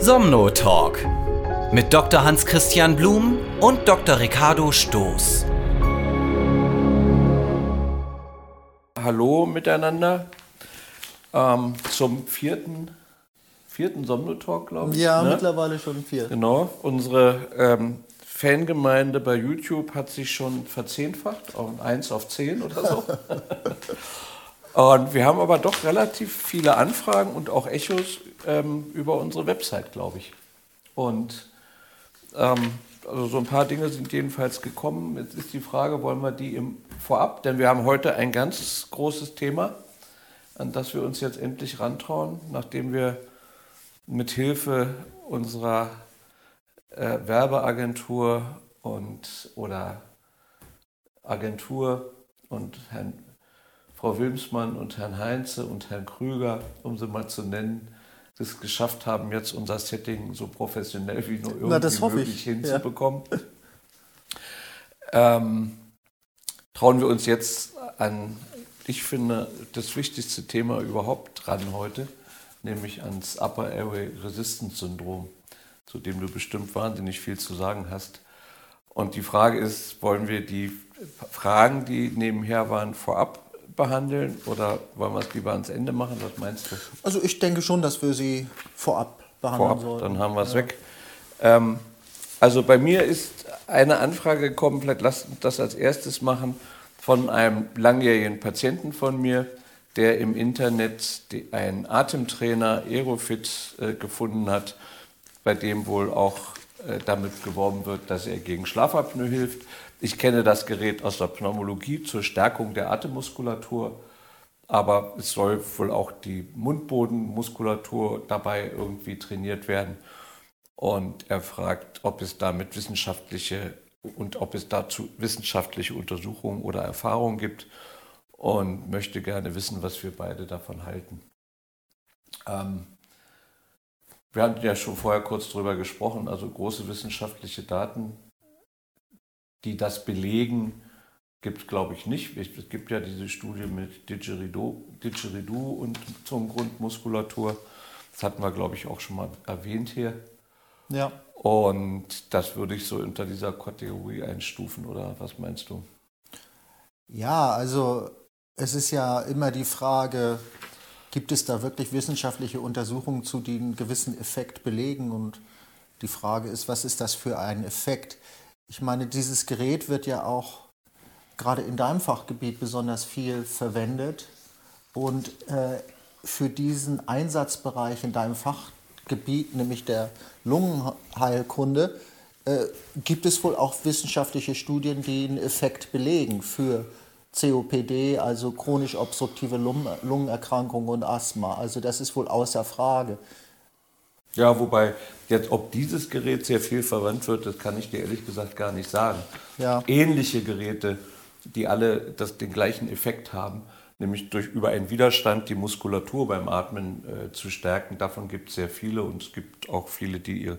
Somno Talk mit Dr. Hans-Christian Blum und Dr. Ricardo Stoß. Hallo miteinander ähm, zum vierten, vierten Somno-Talk, glaube ich. Ja, ne? mittlerweile schon vier. Genau, unsere ähm, Fangemeinde bei YouTube hat sich schon verzehnfacht, auf 1 auf 10 oder so. und wir haben aber doch relativ viele Anfragen und auch Echos ähm, über unsere Website, glaube ich. Und ähm, also so ein paar Dinge sind jedenfalls gekommen. Jetzt ist die Frage, wollen wir die im Vorab, denn wir haben heute ein ganz großes Thema, an das wir uns jetzt endlich rantrauen, nachdem wir mit Hilfe unserer äh, Werbeagentur und oder Agentur und Herrn, Frau Wilmsmann und Herrn Heinze und Herrn Krüger, um sie mal zu nennen, das geschafft haben, jetzt unser Setting so professionell wie nur irgendwie Na, das hoffe möglich ich. hinzubekommen. Ähm, trauen wir uns jetzt an, ich finde, das wichtigste Thema überhaupt dran heute, nämlich ans Upper Airway Resistance Syndrom, zu dem du bestimmt wahnsinnig viel zu sagen hast. Und die Frage ist, wollen wir die Fragen, die nebenher waren, vorab behandeln oder wollen wir es lieber ans Ende machen? Was meinst du? Also ich denke schon, dass wir sie vorab behandeln Vorab, sollten. dann haben wir es weg. Ähm, also bei mir ist eine Anfrage gekommen, vielleicht lasst uns das als erstes machen, von einem langjährigen Patienten von mir, der im Internet einen Atemtrainer Aerofit äh, gefunden hat, bei dem wohl auch äh, damit geworben wird, dass er gegen Schlafapnoe hilft. Ich kenne das Gerät aus der Pneumologie zur Stärkung der Atemmuskulatur, aber es soll wohl auch die Mundbodenmuskulatur dabei irgendwie trainiert werden. Und er fragt, ob es damit wissenschaftliche und ob es dazu wissenschaftliche Untersuchungen oder Erfahrungen gibt und möchte gerne wissen, was wir beide davon halten. Ähm, wir hatten ja schon vorher kurz drüber gesprochen, also große wissenschaftliche Daten, die das belegen, gibt es glaube ich nicht. Es gibt ja diese Studie mit Didgeridoo, Didgeridoo und zum Grundmuskulatur. Das hatten wir glaube ich auch schon mal erwähnt hier. Ja. Und das würde ich so unter dieser Kategorie einstufen, oder was meinst du? ja, also es ist ja immer die Frage, gibt es da wirklich wissenschaftliche Untersuchungen zu, die einen gewissen Effekt belegen? Und die Frage ist, was ist das für ein Effekt? Ich meine, dieses Gerät wird ja auch gerade in deinem Fachgebiet besonders viel verwendet. Und äh, für diesen Einsatzbereich in deinem Fachgebiet, nämlich der Lungenheilkunde, äh, gibt es wohl auch wissenschaftliche Studien, die einen Effekt belegen für COPD, also chronisch obstruktive Lungen- Lungenerkrankungen und Asthma. Also das ist wohl außer Frage. Ja, wobei jetzt, ob dieses Gerät sehr viel verwandt wird, das kann ich dir ehrlich gesagt gar nicht sagen. Ja. Ähnliche Geräte, die alle das, den gleichen Effekt haben, nämlich durch über einen Widerstand die Muskulatur beim Atmen äh, zu stärken, davon gibt es sehr viele und es gibt auch viele, die ihr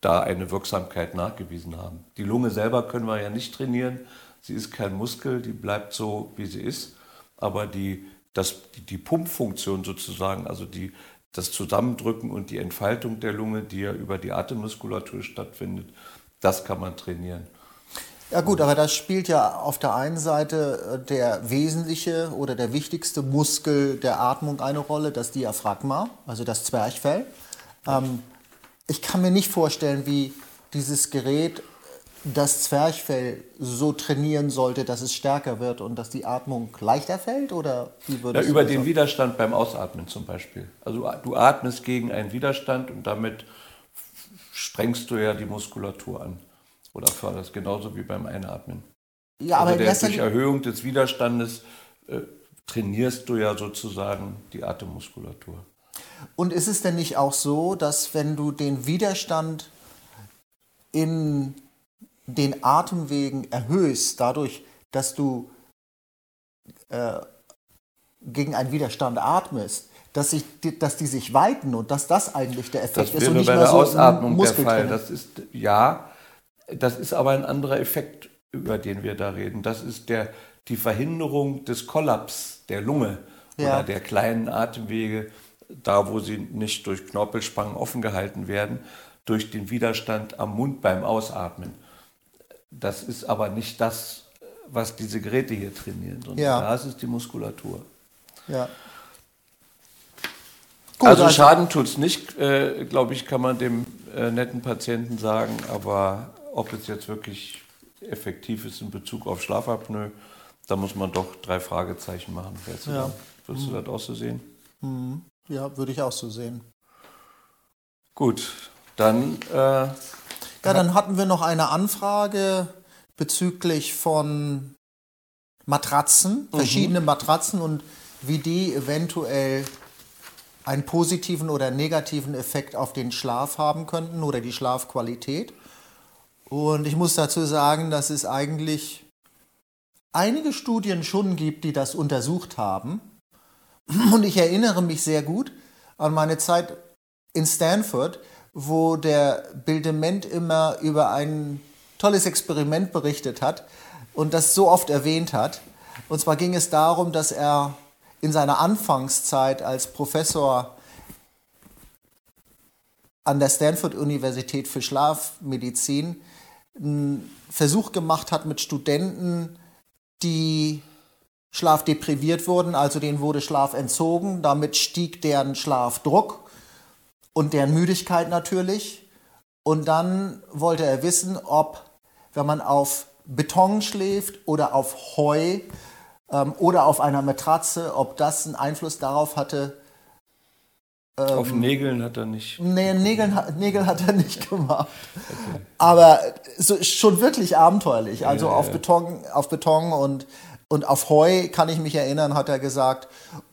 da eine Wirksamkeit nachgewiesen haben. Die Lunge selber können wir ja nicht trainieren. Sie ist kein Muskel, die bleibt so, wie sie ist. Aber die, das, die, die Pumpfunktion sozusagen, also die, das Zusammendrücken und die Entfaltung der Lunge, die ja über die Atemmuskulatur stattfindet, das kann man trainieren. Ja gut, aber das spielt ja auf der einen Seite äh, der wesentliche oder der wichtigste Muskel der Atmung eine Rolle, das Diaphragma, also das Zwerchfell. Ähm, ich kann mir nicht vorstellen, wie dieses Gerät das Zwerchfell so trainieren sollte, dass es stärker wird und dass die Atmung leichter fällt? Oder wie Ja, würdest über den sagen? Widerstand beim Ausatmen zum Beispiel. Also du atmest gegen einen Widerstand und damit sprengst du ja die Muskulatur an. Oder förderst genauso wie beim Einatmen. Ja, aber also der, durch Erhöhung des Widerstandes äh, trainierst du ja sozusagen die Atemmuskulatur. Und ist es denn nicht auch so, dass wenn du den Widerstand in den Atemwegen erhöhst, dadurch, dass du äh, gegen einen Widerstand atmest, dass, sich, die- dass die sich weiten und dass das eigentlich der Effekt Das ist und wäre nicht bei der so Ausatmung der. Fall. Das ist, ja, das ist aber ein anderer Effekt, über den wir da reden. Das ist der, die Verhinderung des Kollaps der Lunge Ja. oder der kleinen Atemwege da wo sie nicht durch Knorpelspangen offen gehalten werden, durch den Widerstand am Mund beim Ausatmen. Das ist aber nicht das, was diese Geräte hier trainieren, sondern Ja. da ist es die Muskulatur. Ja. Gut, also, also- Schaden tut es nicht, äh, glaube ich, kann man dem äh, netten Patienten sagen. Aber ob es jetzt wirklich effektiv ist in Bezug auf Schlafapnoe, da muss man doch drei Fragezeichen machen. Würdest du, Ja. da, würdest du das auch so sehen? Ja, würde ich auch so sehen. Gut, dann äh, Ja, dann hatten wir noch eine Anfrage bezüglich von Matratzen, verschiedene Matratzen und wie die eventuell einen positiven oder negativen Effekt auf den Schlaf haben könnten oder die Schlafqualität. Und ich muss dazu sagen, dass es eigentlich einige Studien schon gibt, die das untersucht haben. Und ich erinnere mich sehr gut an meine Zeit in Stanford, wo der Bildement immer über ein tolles Experiment berichtet hat und das so oft erwähnt hat. Und zwar ging es darum, dass er in seiner Anfangszeit als Professor an der Stanford-Universität für Schlafmedizin einen Versuch gemacht hat mit Studenten, die schlafdepriviert wurden, also denen wurde Schlaf entzogen. Damit stieg deren Schlafdruck und deren Müdigkeit natürlich. Und dann wollte er wissen, ob, wenn man auf Beton schläft oder auf Heu ähm, oder auf einer Matratze, ob das einen Einfluss darauf hatte. auf Nägeln hat er nicht. Nee, Nägel, hat- Nägel hat er nicht gemacht. Aber so, schon wirklich abenteuerlich. Also Ja, auf, ja. Beton, auf Beton und, und auf Heu kann ich mich erinnern, hat er gesagt.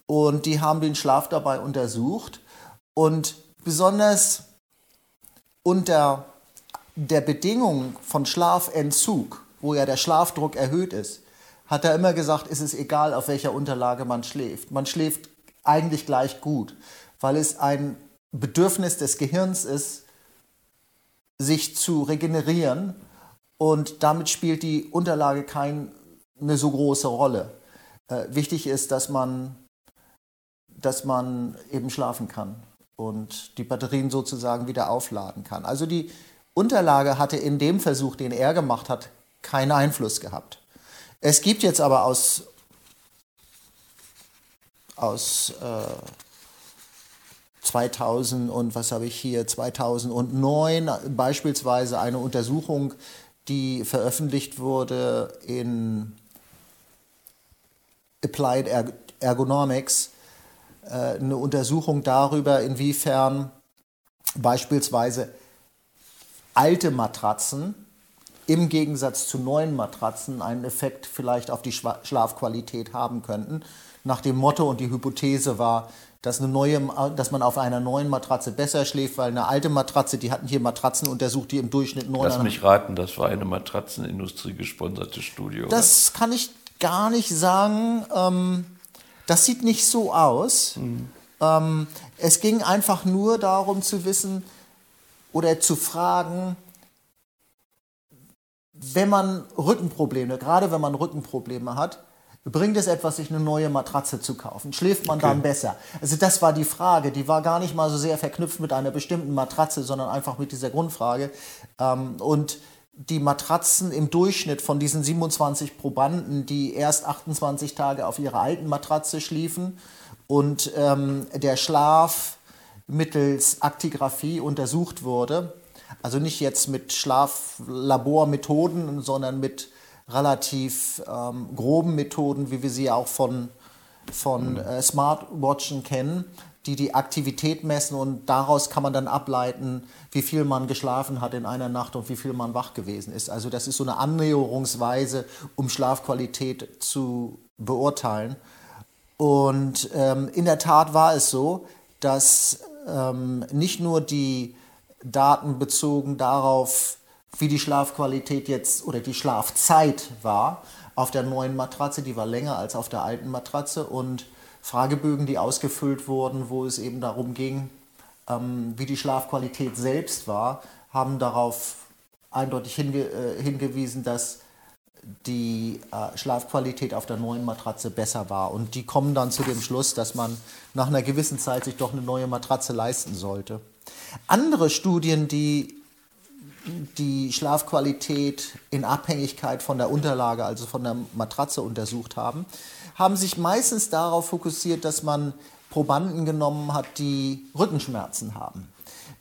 Und die haben den Schlaf dabei untersucht. Und besonders unter der Bedingung von Schlafentzug, wo ja der Schlafdruck erhöht ist, hat er immer gesagt, ist es egal, auf welcher Unterlage man schläft. Man schläft eigentlich gleich gut, weil es ein Bedürfnis des Gehirns ist, sich zu regenerieren und damit spielt die Unterlage keine so große Rolle. Äh, wichtig ist, dass man, dass man eben schlafen kann und die Batterien sozusagen wieder aufladen kann. Also die Unterlage hatte in dem Versuch, den er gemacht hat, keinen Einfluss gehabt. Es gibt jetzt aber aus, aus äh, 2000 und was habe ich hier 2009 beispielsweise eine Untersuchung, die veröffentlicht wurde in Applied Erg- Ergonomics, eine Untersuchung darüber, inwiefern beispielsweise alte Matratzen im Gegensatz zu neuen Matratzen einen Effekt vielleicht auf die Schlafqualität haben könnten. Nach dem Motto und die Hypothese war, dass, eine neue, dass man auf einer neuen Matratze besser schläft, weil eine alte Matratze, die hatten hier Matratzen untersucht, die im Durchschnitt neun Lass mich raten, das war eine Matratzenindustrie gesponserte Studie. Oder? Das kann ich gar nicht sagen. Ähm, das sieht nicht so aus. Ähm, es ging einfach nur darum zu wissen oder zu fragen, wenn man Rückenprobleme, gerade wenn man Rückenprobleme hat, bringt es etwas, sich eine neue Matratze zu kaufen? Schläft man dann besser? Also das war die Frage. Die war gar nicht mal so sehr verknüpft mit einer bestimmten Matratze, sondern einfach mit dieser Grundfrage. Ähm, und die Matratzen im Durchschnitt von diesen 27 Probanden, die erst 28 Tage auf ihrer alten Matratze schliefen. Und ähm, der Schlaf mittels Aktigraphie untersucht wurde, also nicht jetzt mit Schlaflabormethoden, sondern mit relativ ähm, groben Methoden, wie wir sie auch von, von äh, Smartwatchen kennen, die die Aktivität messen und daraus kann man dann ableiten, wie viel man geschlafen hat in einer Nacht und wie viel man wach gewesen ist. Also das ist so eine Annäherungsweise, um Schlafqualität zu beurteilen. Und ähm, in der Tat war es so, dass ähm, nicht nur die Daten bezogen darauf, wie die Schlafqualität jetzt oder die Schlafzeit war auf der neuen Matratze, die war länger als auf der alten Matratze und Fragebögen, die ausgefüllt wurden, wo es eben darum ging, ähm, wie die Schlafqualität selbst war, haben darauf eindeutig hinge äh, hingewiesen, dass die äh, Schlafqualität auf der neuen Matratze besser war. Und die kommen dann zu dem Schluss, dass man nach einer gewissen Zeit sich doch eine neue Matratze leisten sollte. Andere Studien, die die Schlafqualität in Abhängigkeit von der Unterlage, also von der Matratze untersucht haben, haben sich meistens darauf fokussiert, dass man Probanden genommen hat, die Rückenschmerzen haben.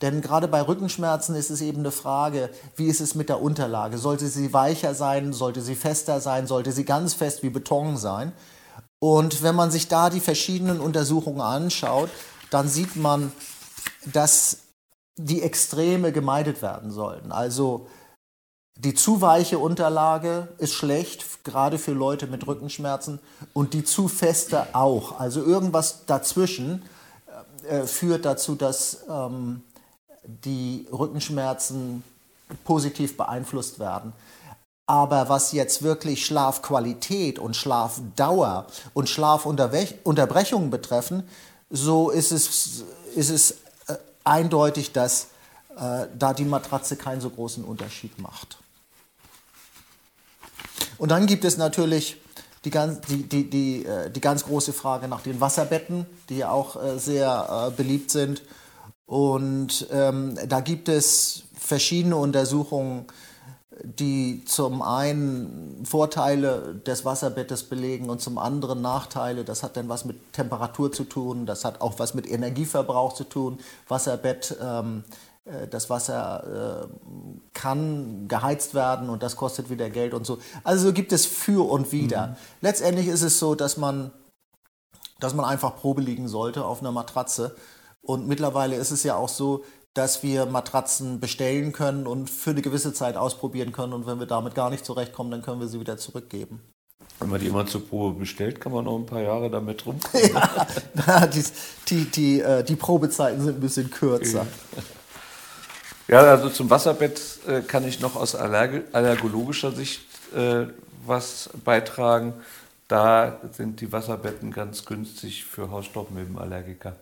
Denn gerade bei Rückenschmerzen ist es eben eine Frage, wie ist es mit der Unterlage? Sollte sie weicher sein? Sollte sie fester sein? Sollte sie ganz fest wie Beton sein? Und wenn man sich da die verschiedenen Untersuchungen anschaut, dann sieht man, dass die Extreme gemeidet werden sollten. Also die zu weiche Unterlage ist schlecht, gerade für Leute mit Rückenschmerzen, und die zu feste auch. Also irgendwas dazwischen äh, führt dazu, dass ähm, die Rückenschmerzen positiv beeinflusst werden. Aber was jetzt wirklich Schlafqualität und Schlafdauer und Schlafunterbrechungen betreffen, so ist es, ist es äh, eindeutig, dass äh, da die Matratze keinen so großen Unterschied macht. Und dann gibt es natürlich die ganz, die, die, die, äh, die ganz große Frage nach den Wasserbetten, die ja auch äh, sehr äh, beliebt sind. Und ähm, da gibt es verschiedene Untersuchungen, die zum einen Vorteile des Wasserbettes belegen und zum anderen Nachteile. Das hat dann was mit Temperatur zu tun, das hat auch was mit Energieverbrauch zu tun. Wasserbett, ähm, äh, das Wasser äh, kann geheizt werden und das kostet wieder Geld und so. Also gibt es für und wider. Mhm. Letztendlich ist es so, dass man, dass man einfach Probe liegen sollte auf einer Matratze und mittlerweile ist es ja auch so, dass wir Matratzen bestellen können und für eine gewisse Zeit ausprobieren können. Und wenn wir damit gar nicht zurechtkommen, dann können wir sie wieder zurückgeben. Wenn man die immer zur Probe bestellt, kann man noch ein paar Jahre damit rumkommen. ja, die, die, die, äh, die Probezeiten sind ein bisschen kürzer. Ja, also zum Wasserbett äh, kann ich noch aus allergologischer Sicht äh, was beitragen. Da sind die Wasserbetten ganz günstig für Hausstaubmilbenallergiker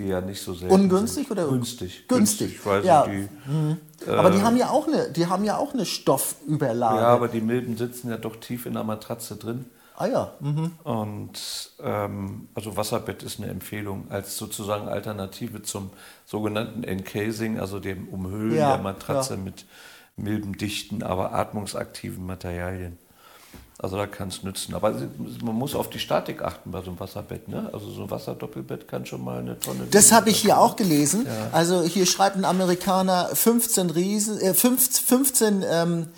die ja nicht so selten Ungünstig sind. oder günstig? Günstig, günstig weil ja. Die, mhm. äh, aber die haben ja auch eine, die haben ja auch eine Stoffüberlage. Ja, aber die Milben sitzen ja doch tief in der Matratze drin. Ah ja. Mhm. Und ähm, also Wasserbett ist eine Empfehlung als sozusagen Alternative zum sogenannten Encasing, also dem Umhüllen ja, der Matratze ja. mit milbendichten, aber atmungsaktiven Materialien. Also da kann es nützen. Aber man muss auf die Statik achten bei so einem Wasserbett. Ne? Also so ein Wasserdoppelbett kann schon mal eine Tonne. Das habe ich hier auch gelesen. Ja. Also hier schreibt ein Amerikaner 15 Riesen, äh, 15, ähm,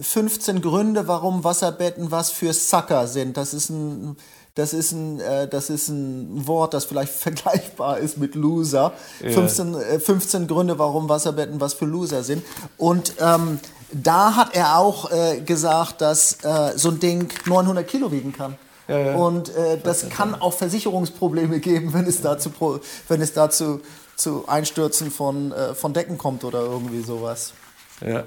15 Gründe, warum Wasserbetten was für Sucker sind. Das ist ein das ist ein, äh, das ist ein Wort, das vielleicht vergleichbar ist mit Loser. Ja. 15, äh, 15 Gründe, warum Wasserbetten was für Loser sind. Und ähm, da hat er auch äh, gesagt, dass äh, so ein Ding 900 Kilo wiegen kann. Ja, ja. Und äh, das kann auch Versicherungsprobleme geben, wenn es dazu, wenn es dazu zu Einstürzen von, äh, von Decken kommt oder irgendwie sowas. Ja.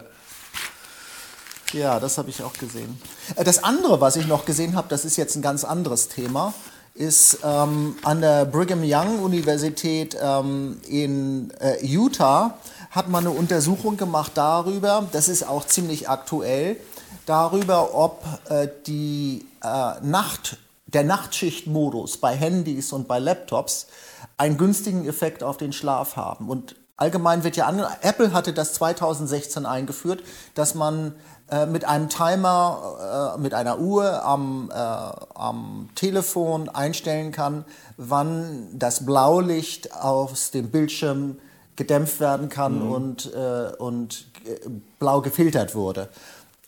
Ja, das habe ich auch gesehen. Äh, das andere, was ich noch gesehen habe, das ist jetzt ein ganz anderes Thema, ist ähm, an der Brigham Young Universität ähm, in äh, Utah hat man eine Untersuchung gemacht darüber, das ist auch ziemlich aktuell, darüber, ob äh, die, äh, Nacht, der Nachtschichtmodus bei Handys und bei Laptops einen günstigen Effekt auf den Schlaf haben. Und allgemein wird ja an, Apple hatte das 2016 eingeführt, dass man äh, mit einem Timer, äh, mit einer Uhr am, äh, am Telefon einstellen kann, wann das Blaulicht aus dem Bildschirm gedämpft werden kann mhm. und, äh, und blau gefiltert wurde.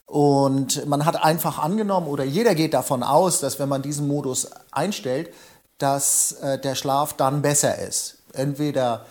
Und man hat einfach angenommen, oder jeder geht davon aus, dass wenn man diesen Modus einstellt, dass äh, der Schlaf dann besser ist. Entweder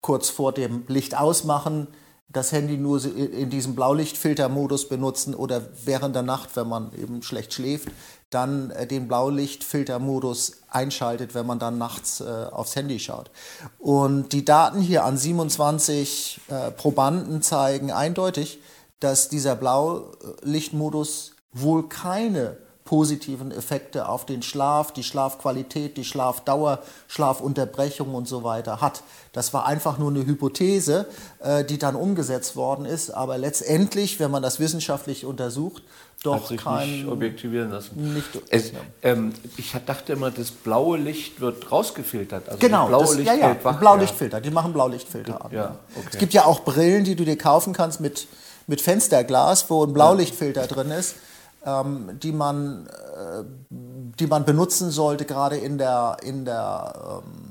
kurz vor dem Licht ausmachen, das Handy nur in diesem Blaulichtfiltermodus benutzen oder während der Nacht, wenn man eben schlecht schläft, dann äh, den Blaulichtfiltermodus einschaltet, wenn man dann nachts äh, aufs Handy schaut. Und die Daten hier an 27 äh, Probanden zeigen eindeutig, dass dieser Blaulichtmodus wohl keine positiven Effekte auf den Schlaf, die Schlafqualität, die Schlafdauer, Schlafunterbrechung und so weiter hat. Das war einfach nur eine Hypothese, äh, die dann umgesetzt worden ist, aber letztendlich, wenn man das wissenschaftlich untersucht, doch Hat sich kein nicht objektivieren lassen. Nicht, Es, ähm, ich dachte immer, das blaue Licht wird rausgefiltert. Also Genau, das blaue das, Licht ja, ja, wach, Blaulichtfilter, die machen Blaulichtfilter an. Ja, okay. Es gibt ja auch Brillen, die du dir kaufen kannst mit, mit Fensterglas, wo ein Blaulichtfilter drin ist, die, man, äh, die man benutzen sollte, gerade in der, in der, ähm,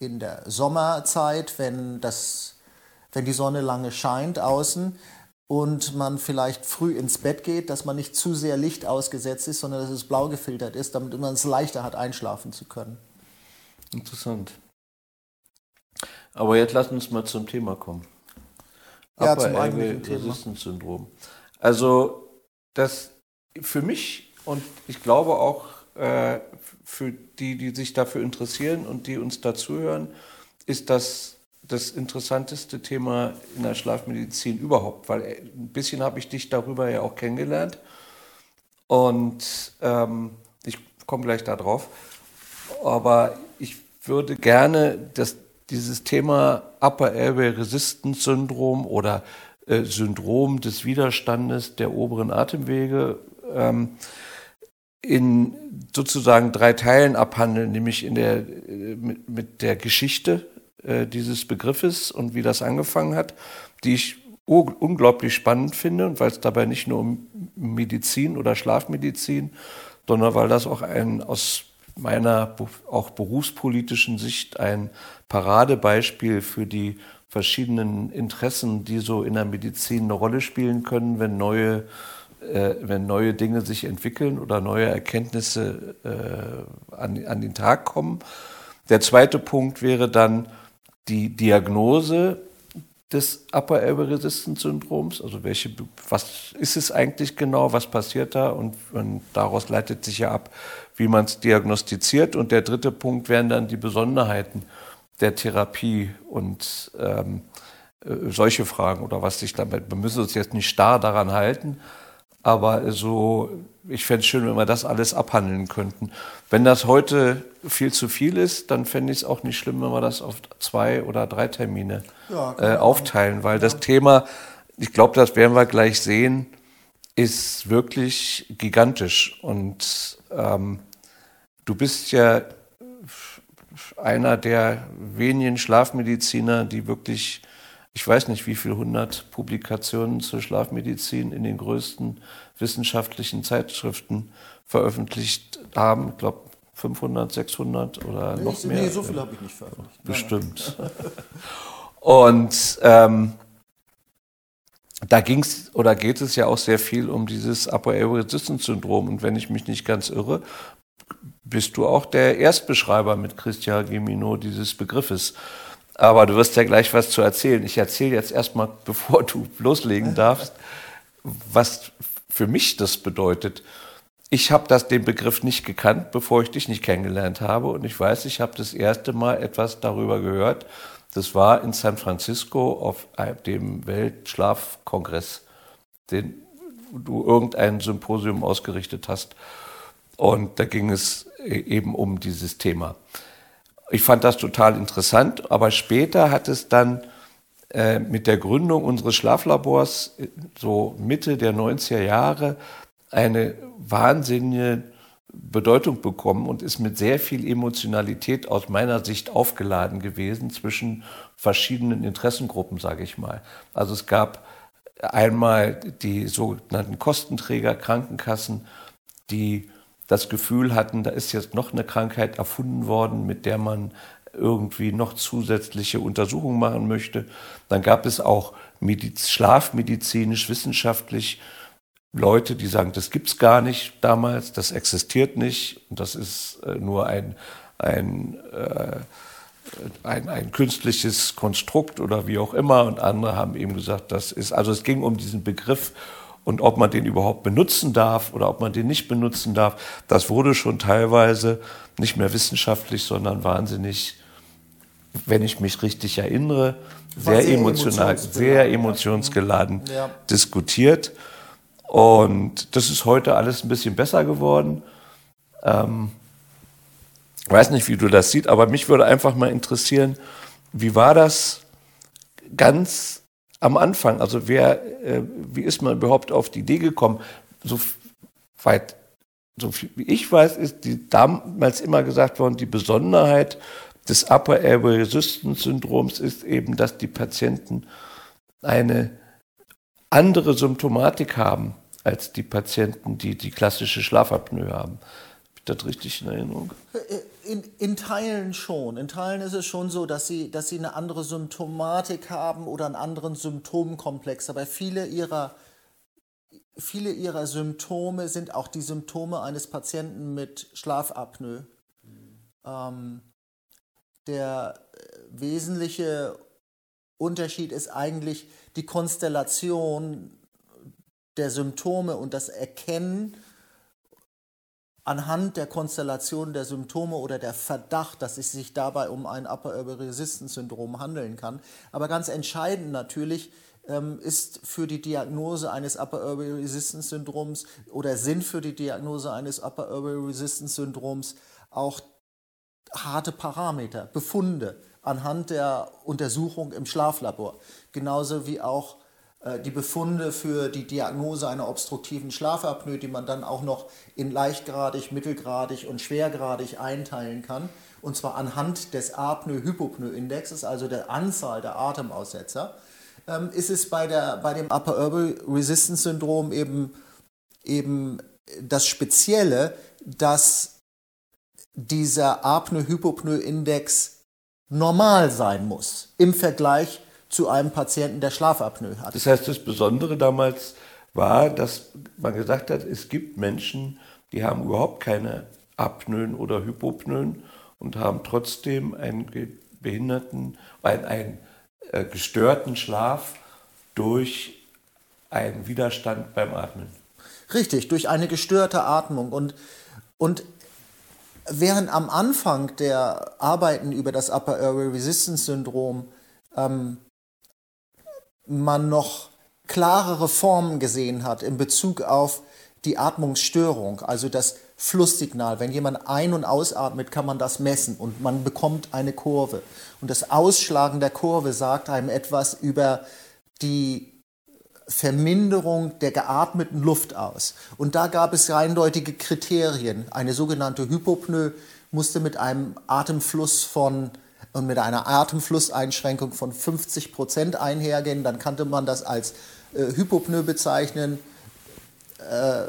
in der Sommerzeit, wenn, das, wenn die Sonne lange scheint außen und man vielleicht früh ins Bett geht, dass man nicht zu sehr Licht ausgesetzt ist, sondern dass es blau gefiltert ist, damit man es leichter hat, einschlafen zu können. Interessant. Aber jetzt lass uns mal zum Thema kommen. Ja, Upper zum eigentlichen Thema. Resistance Syndrom. Also das für mich und ich glaube auch äh, für die, die sich dafür interessieren und die uns dazuhören, ist das das interessanteste Thema in der Schlafmedizin überhaupt, weil äh, ein bisschen habe ich dich darüber ja auch kennengelernt und ähm, ich komme gleich darauf. Aber ich würde gerne das, dieses Thema Upper Airway Resistance Syndrom oder äh, Syndrom des Widerstandes der oberen Atemwege ähm, in sozusagen drei Teilen abhandeln, nämlich in der, äh, mit, mit der Geschichte äh, dieses Begriffes und wie das angefangen hat, die ich unglaublich spannend finde, und weil es dabei nicht nur um Medizin oder Schlafmedizin, sondern weil das auch ein aus meiner auch berufspolitischen Sicht ein Paradebeispiel für die verschiedenen Interessen, die so in der Medizin eine Rolle spielen können, wenn neue, äh, wenn neue Dinge sich entwickeln oder neue Erkenntnisse äh, an, an den Tag kommen. Der zweite Punkt wäre dann die Diagnose des Upper Airway Resistance Syndroms, also welche, was ist es eigentlich genau, was passiert da und, und daraus leitet sich ja ab, wie man es diagnostiziert. Und der dritte Punkt wären dann die Besonderheiten der Therapie und ähm, äh, solche Fragen oder was sich damit, wir müssen uns jetzt nicht starr daran halten, aber so, ich fände es schön, wenn wir das alles abhandeln könnten. Wenn das heute viel zu viel ist, dann fände ich es auch nicht schlimm, wenn wir das auf zwei oder drei Termine Ja, kann äh, aufteilen, weil das Thema, ich glaube, das werden wir gleich sehen, ist wirklich gigantisch. Und ähm, du bist ja einer der wenigen Schlafmediziner, die wirklich, ich weiß nicht, wie viele hundert Publikationen zur Schlafmedizin in den größten wissenschaftlichen Zeitschriften veröffentlicht haben. Ich glaube 500, 600 oder noch Ich- mehr. Nee, so viel habe ich nicht veröffentlicht. Bestimmt. Und ähm, da ging es oder geht es ja auch sehr viel um dieses Upper Airway Resistance Syndrom. Und wenn ich mich nicht ganz irre, bist du auch der Erstbeschreiber mit Christian Gemino dieses Begriffes. Aber du wirst ja gleich was zu erzählen. Ich erzähle jetzt erstmal, bevor du loslegen darfst, was für mich das bedeutet. Ich habe das den Begriff nicht gekannt, bevor ich dich nicht kennengelernt habe. Und ich weiß, ich habe das erste Mal etwas darüber gehört. Das war in San Francisco auf dem Weltschlafkongress, den du irgendein Symposium ausgerichtet hast. Und da ging es e- eben um dieses Thema. Ich fand das total interessant, aber später hat es dann äh, mit der Gründung unseres Schlaflabors, äh, so Mitte der 90er Jahre, eine wahnsinnige Bedeutung bekommen und ist mit sehr viel Emotionalität aus meiner Sicht aufgeladen gewesen zwischen verschiedenen Interessengruppen, sage ich mal. Also es gab einmal die sogenannten Kostenträger, Krankenkassen, die das Gefühl hatten, da ist jetzt noch eine Krankheit erfunden worden, mit der man irgendwie noch zusätzliche Untersuchungen machen möchte. Dann gab es auch mediz schlafmedizinisch, wissenschaftlich Leute, die sagen, das gibt's gar nicht damals, das existiert nicht, und das ist äh, nur ein, ein, äh, ein, ein künstliches Konstrukt oder wie auch immer. Und andere haben eben gesagt, das ist, also es ging um diesen Begriff und ob man den überhaupt benutzen darf oder ob man den nicht benutzen darf. Das wurde schon teilweise nicht mehr wissenschaftlich, sondern wahnsinnig, wenn ich mich richtig erinnere, sehr, sehr emotional, emotionsgeladen, sehr emotionsgeladen Ja. diskutiert. Und das ist heute alles ein bisschen besser geworden. Ähm, weiß nicht, wie du das siehst, aber mich würde einfach mal interessieren, wie war das ganz am Anfang? Also wer, äh, wie ist man überhaupt auf die Idee gekommen? So weit, so viel wie ich weiß, ist die damals immer gesagt worden, die Besonderheit des Upper Airway Resistance Syndroms ist eben, dass die Patienten eine andere Symptomatik haben als die Patienten, die die klassische Schlafapnoe haben. Das richtig in Erinnerung? In, in, Teilen schon. In Teilen ist es schon so, dass sie, dass sie eine andere Symptomatik haben oder einen anderen Symptomkomplex. Aber viele ihrer, viele ihrer Symptome sind auch die Symptome eines Patienten mit Schlafapnoe. Mhm. Ähm, der äh, wesentliche Unterschied ist eigentlich die Konstellation der Symptome und das Erkennen anhand der Konstellation der Symptome oder der Verdacht, dass es sich dabei um ein Upper Urban Resistance Syndrom handeln kann. Aber ganz entscheidend natürlich ähm, ist für die Diagnose eines Upper Urban Resistance Syndroms oder sind für die Diagnose eines Upper Urban Resistance Syndroms auch harte Parameter, Befunde anhand der Untersuchung im Schlaflabor, genauso wie auch die Befunde für die Diagnose einer obstruktiven Schlafapnoe, die man dann auch noch in leichtgradig, mittelgradig und schwergradig einteilen kann. Und zwar anhand des Apnoe-Hypopnoe-Indexes, also der Anzahl der Atemaussetzer, ähm, ist es bei, der, bei dem Upper Herbal Resistance Syndrom eben, eben das Spezielle, dass dieser Apnoe-Hypopnoe-Index normal sein muss im Vergleich zu einem Patienten, der Schlafapnoe hat. Das heißt, das Besondere damals war, dass man gesagt hat, es gibt Menschen, die haben überhaupt keine Apnoen oder Hypopnoen und haben trotzdem einen behinderten, einen, einen äh, gestörten Schlaf durch einen Widerstand beim Atmen. Richtig, durch eine gestörte Atmung. Und, und während am Anfang der Arbeiten über das Upper Airway Resistance Syndrom ähm, man noch klarere Formen gesehen hat in Bezug auf die Atmungsstörung, also das Flusssignal. Wenn jemand ein- und ausatmet, kann man das messen und man bekommt eine Kurve. Und das Ausschlagen der Kurve sagt einem etwas über die Verminderung der geatmeten Luft aus. Und da gab es eindeutige Kriterien. Eine sogenannte Hypopnoe musste mit einem Atemfluss von und mit einer Atemflusseinschränkung von 50 Prozent einhergehen. Dann kannte man das als äh, Hypopnoe bezeichnen. Äh,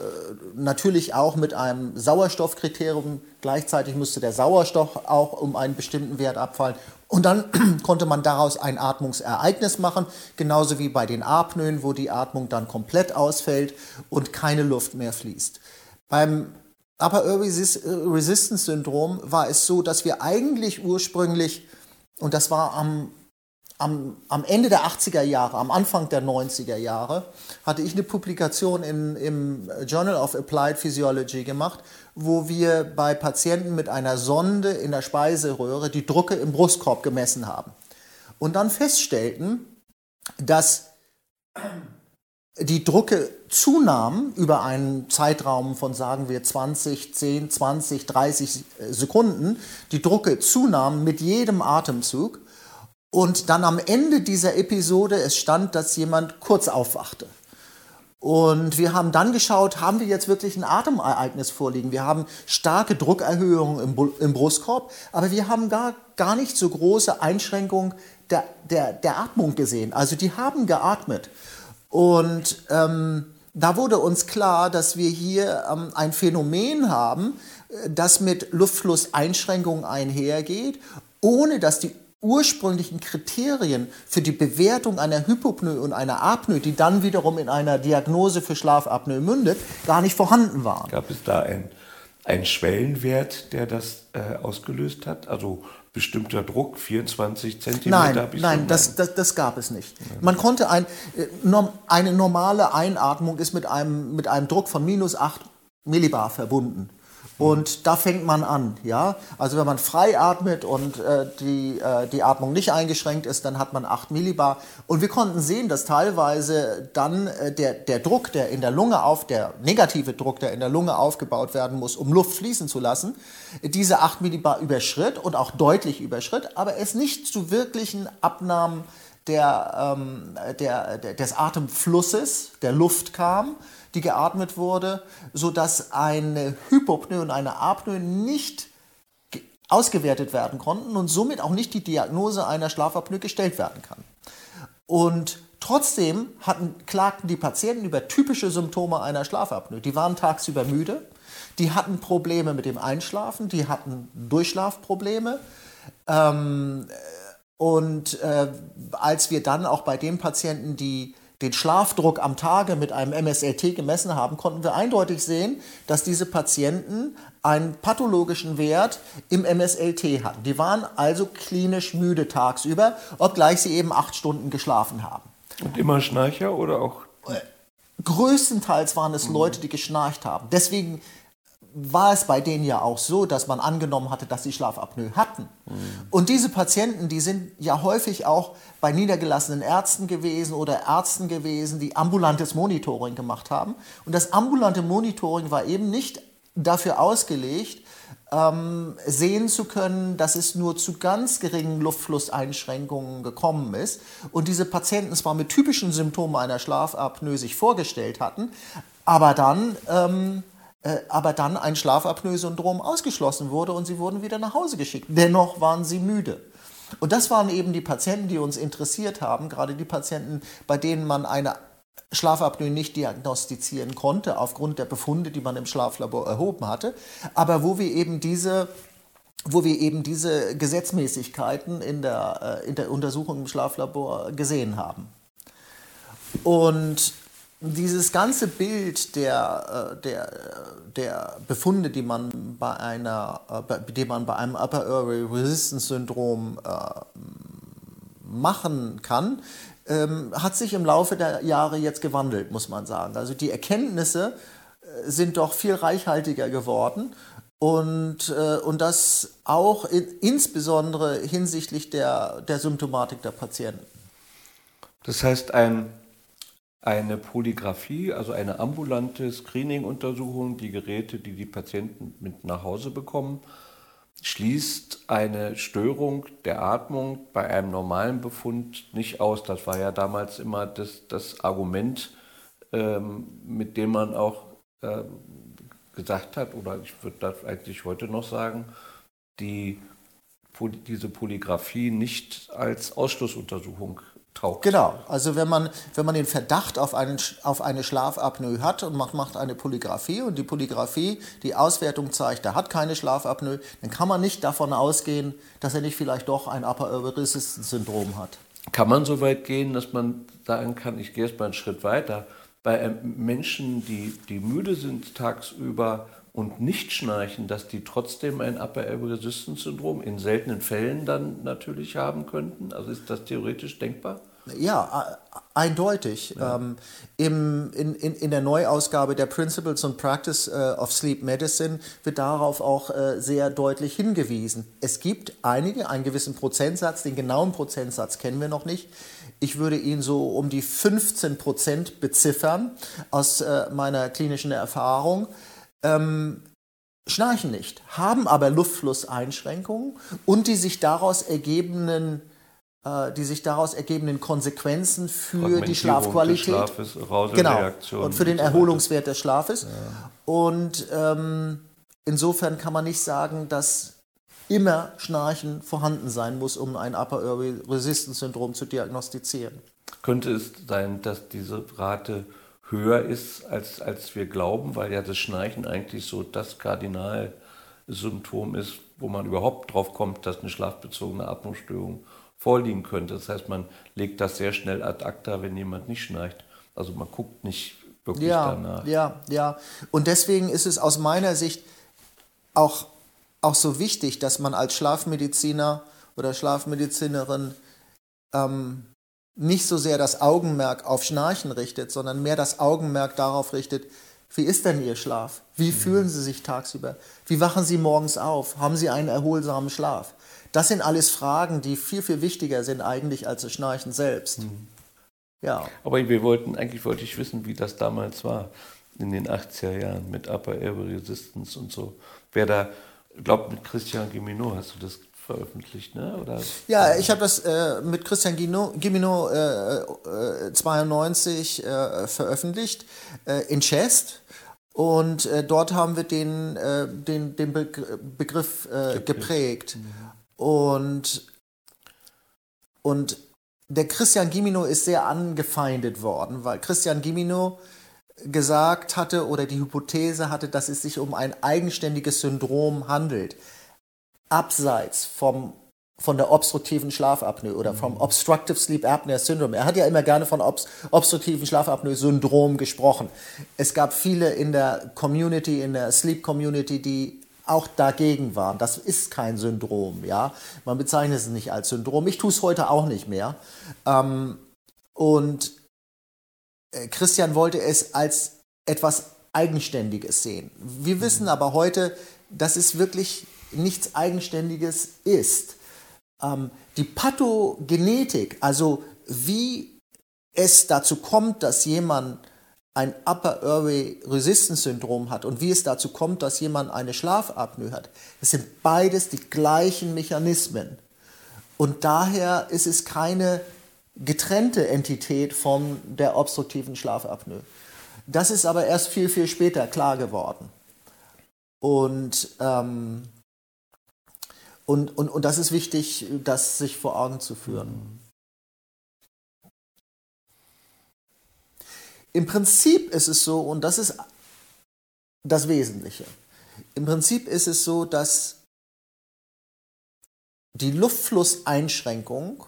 natürlich auch mit einem Sauerstoffkriterium. Gleichzeitig musste der Sauerstoff auch um einen bestimmten Wert abfallen. Und dann konnte man daraus ein Atmungsereignis machen, genauso wie bei den Apnoen, wo die Atmung dann komplett ausfällt und keine Luft mehr fließt. Beim Upper Air Resistance Syndrom war es so, dass wir eigentlich ursprünglich, und das war am am, am, Ende der 80er Jahre, am Anfang der 90er Jahre, hatte ich eine Publikation in, im Journal of Applied Physiology gemacht, wo wir bei Patienten mit einer Sonde in der Speiseröhre die Drucke im Brustkorb gemessen haben. Und dann feststellten, dass die Drucke zunahmen über einen Zeitraum von, sagen wir, 20, 10, 20, 30 Sekunden. Die Drucke zunahmen mit jedem Atemzug und dann am Ende dieser Episode, es stand, dass jemand kurz aufwachte. Und wir haben dann geschaut, haben wir jetzt wirklich ein Atemereignis vorliegen? Wir haben starke Druckerhöhungen im, im Brustkorb, aber wir haben gar, gar nicht so große Einschränkungen der, der, der Atmung gesehen. Also die haben geatmet. Und ähm, da wurde uns klar, dass wir hier ähm, ein Phänomen haben, äh, das mit Luftflusseinschränkungen einhergeht, ohne dass die ursprünglichen Kriterien für die Bewertung einer Hypopnoe und einer Apnoe, die dann wiederum in einer Diagnose für Schlafapnoe mündet, gar nicht vorhanden waren. Gab es da einen Schwellenwert, der das äh, ausgelöst hat? Also bestimmter Druck, 24 Zentimeter? Nein, nein das, das, das, gab es nicht. Man konnte ein, äh, eine normale Einatmung ist mit einem, mit einem Druck von minus 8 Millibar verbunden. Und da fängt man an, ja. Also wenn man frei atmet und äh, die, äh, die Atmung nicht eingeschränkt ist, dann hat man 8 Millibar. Und wir konnten sehen, dass teilweise dann äh, der, der Druck, der in der Lunge auf, der negative Druck, der in der Lunge aufgebaut werden muss, um Luft fließen zu lassen, diese 8 Millibar überschritt und auch deutlich überschritt, aber es nicht zu wirklichen Abnahmen der, ähm, der, der, des Atemflusses, der Luft kam, die geatmet wurde, sodass eine Hypopnoe und eine Apnoe nicht ausgewertet werden konnten und somit auch nicht die Diagnose einer Schlafapnoe gestellt werden kann. Und trotzdem hatten, klagten die Patienten über typische Symptome einer Schlafapnoe. Die waren tagsüber müde, die hatten Probleme mit dem Einschlafen, die hatten Durchschlafprobleme. Ähm, und äh, als wir dann auch bei den Patienten, die den Schlafdruck am Tage mit einem MSLT gemessen haben, konnten wir eindeutig sehen, dass diese Patienten einen pathologischen Wert im MSLT hatten. Die waren also klinisch müde tagsüber, obgleich sie eben acht Stunden geschlafen haben. Und immer Schnarcher oder auch? Größtenteils waren es Leute, die geschnarcht haben. Deswegen war es bei denen ja auch so, dass man angenommen hatte, dass sie Schlafapnoe hatten. Mhm. Und diese Patienten, die sind ja häufig auch bei niedergelassenen Ärzten gewesen oder Ärzten gewesen, die ambulantes Monitoring gemacht haben. Und das ambulante Monitoring war eben nicht dafür ausgelegt, ähm, sehen zu können, dass es nur zu ganz geringen Luftflusseinschränkungen gekommen ist und diese Patienten zwar mit typischen Symptomen einer Schlafapnoe sich vorgestellt hatten, aber dann ähm, äh, aber dann ein Schlafapnoe-Syndrom ausgeschlossen wurde und sie wurden wieder nach Hause geschickt. Dennoch waren sie müde. Und das waren eben die Patienten, die uns interessiert haben, gerade die Patienten, bei denen man eine Schlafapnoe nicht diagnostizieren konnte, aufgrund der Befunde, die man im Schlaflabor erhoben hatte, aber wo wir eben diese wo wir eben diese Gesetzmäßigkeiten in der, äh, in der Untersuchung im Schlaflabor gesehen haben. Und dieses ganze Bild der, äh, der, der Befunde, die man bei, einer, äh, die man bei einem Upper Airway Resistance Syndrom äh, machen kann, ähm, hat sich im Laufe der Jahre jetzt gewandelt, muss man sagen. Also die Erkenntnisse sind doch viel reichhaltiger geworden und, und das auch in, insbesondere hinsichtlich der, der Symptomatik der Patienten. Das heißt, ein eine Polygraphie, also eine ambulante Screening-Untersuchung, die Geräte, die die Patienten mit nach Hause bekommen, schließt eine Störung der Atmung bei einem normalen Befund nicht aus. Das war ja damals immer das, das Argument, ähm, mit dem man auch äh, gesagt hat, oder ich würde das eigentlich heute noch sagen, die, diese Polygraphie nicht als Ausschlussuntersuchung taugt. Genau, also wenn man, wenn man den Verdacht auf, einen, auf eine Schlafapnoe hat und macht, macht eine Polygraphie und die Polygraphie, die Auswertung zeigt, er hat keine Schlafapnoe, dann kann man nicht davon ausgehen, dass er nicht vielleicht doch ein Upper Resistance Syndrom hat. Kann man so weit gehen, dass man sagen kann, ich gehe jetzt mal einen Schritt weiter, bei Menschen, die, die müde sind tagsüber, und nicht schnarchen, dass die trotzdem ein Upper Airway Resistance Syndrom in seltenen Fällen dann natürlich haben könnten? Also ist das theoretisch denkbar? Ja, eindeutig. Ja. Ähm, im, in, in, in der Neuausgabe der Principles and Practice äh, of Sleep Medicine wird darauf auch äh, sehr deutlich hingewiesen. Es gibt einige, einen gewissen Prozentsatz, den genauen Prozentsatz kennen wir noch nicht. Ich würde ihn so um die 15 Prozent beziffern aus äh, meiner klinischen Erfahrung. Ähm, schnarchen nicht, haben aber Luftflusseinschränkungen und die sich daraus ergebenden äh, die sich daraus ergebenden Konsequenzen für die Schlafqualität. Schlafes, genau, und für den Erholungswert des Schlafes. Ja. Und ähm, insofern kann man nicht sagen, dass immer Schnarchen vorhanden sein muss, um ein Upper Airway Resistance Syndrom zu diagnostizieren. Könnte es sein, dass diese Rate höher ist, als, als wir glauben, weil ja das Schnarchen eigentlich so das Kardinalsymptom ist, wo man überhaupt drauf kommt, dass eine schlafbezogene Atmungsstörung vorliegen könnte. Das heißt, man legt das sehr schnell ad acta, wenn jemand nicht schnarcht. Also man guckt nicht wirklich ja, danach. Ja, ja. Und deswegen ist es aus meiner Sicht auch, auch so wichtig, dass man als Schlafmediziner oder Schlafmedizinerin ähm, nicht so sehr das Augenmerk auf Schnarchen richtet, sondern mehr das Augenmerk darauf richtet, Wie ist denn Ihr Schlaf? Wie fühlen Sie sich tagsüber? Wie wachen Sie morgens auf? Haben Sie einen erholsamen Schlaf? Das sind alles Fragen, die viel, viel wichtiger sind eigentlich als das Schnarchen selbst. Mhm. Ja. Aber wir wollten, eigentlich wollte ich wissen, wie das damals war in den 80er Jahren mit Upper Airway Resistance und so. Wer da, glaubt mit Christian Gimino hast du das veröffentlicht, ne? Oder? Ja, ich habe das äh, mit Christian Gimino äh, äh, 92 äh, veröffentlicht äh, in Chest. Und äh, dort haben wir den, den, den Begriff geprägt. Mhm. Und, und der Christian Gimino ist sehr angefeindet worden, weil Christian Gimino gesagt hatte oder die Hypothese hatte, dass es sich um ein eigenständiges Syndrom handelt abseits vom, von der obstruktiven Schlafapnoe oder vom mhm. Obstructive Sleep Apnea Syndrome. Er hat ja immer gerne von Obst obstruktiven Schlafapnoe Syndrom gesprochen. Es gab viele in der Community, in der Sleep Community, die auch dagegen waren. Das ist kein Syndrom, ja. Man bezeichnet es nicht als Syndrom. Ich tue es heute auch nicht mehr. Ähm, und äh, Christian wollte es als etwas Eigenständiges sehen. Wir wissen mhm. aber heute, dass es wirklich nichts Eigenständiges ist. Ähm, die Pathogenetik, also wie es dazu kommt, dass jemand ein Upper Airway Resistance Syndrom hat und wie es dazu kommt, dass jemand eine Schlafapnoe hat, das sind beides die gleichen Mechanismen. Und daher ist es keine getrennte Entität von der obstruktiven Schlafapnoe. Das ist aber erst viel, viel später klar geworden. Und ähm, und, und, und das ist wichtig, das sich vor Augen zu führen. Im Prinzip ist es so, und das ist das Wesentliche, im Prinzip ist es so, dass die Luftflusseinschränkung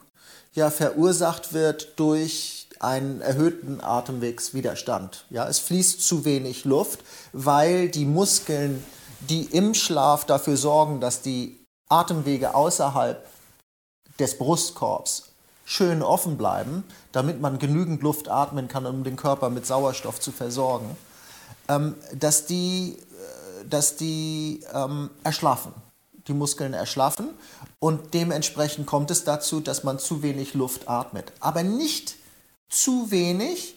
ja verursacht wird durch einen erhöhten Atemwegswiderstand. Ja, es fließt zu wenig Luft, weil die Muskeln, die im Schlaf dafür sorgen, dass die Atemwege außerhalb des Brustkorbs schön offen bleiben, damit man genügend Luft atmen kann, um den Körper mit Sauerstoff zu versorgen, ähm, dass die, äh, dass die ähm, erschlaffen, die Muskeln erschlaffen und dementsprechend kommt es dazu, dass man zu wenig Luft atmet. Aber nicht zu wenig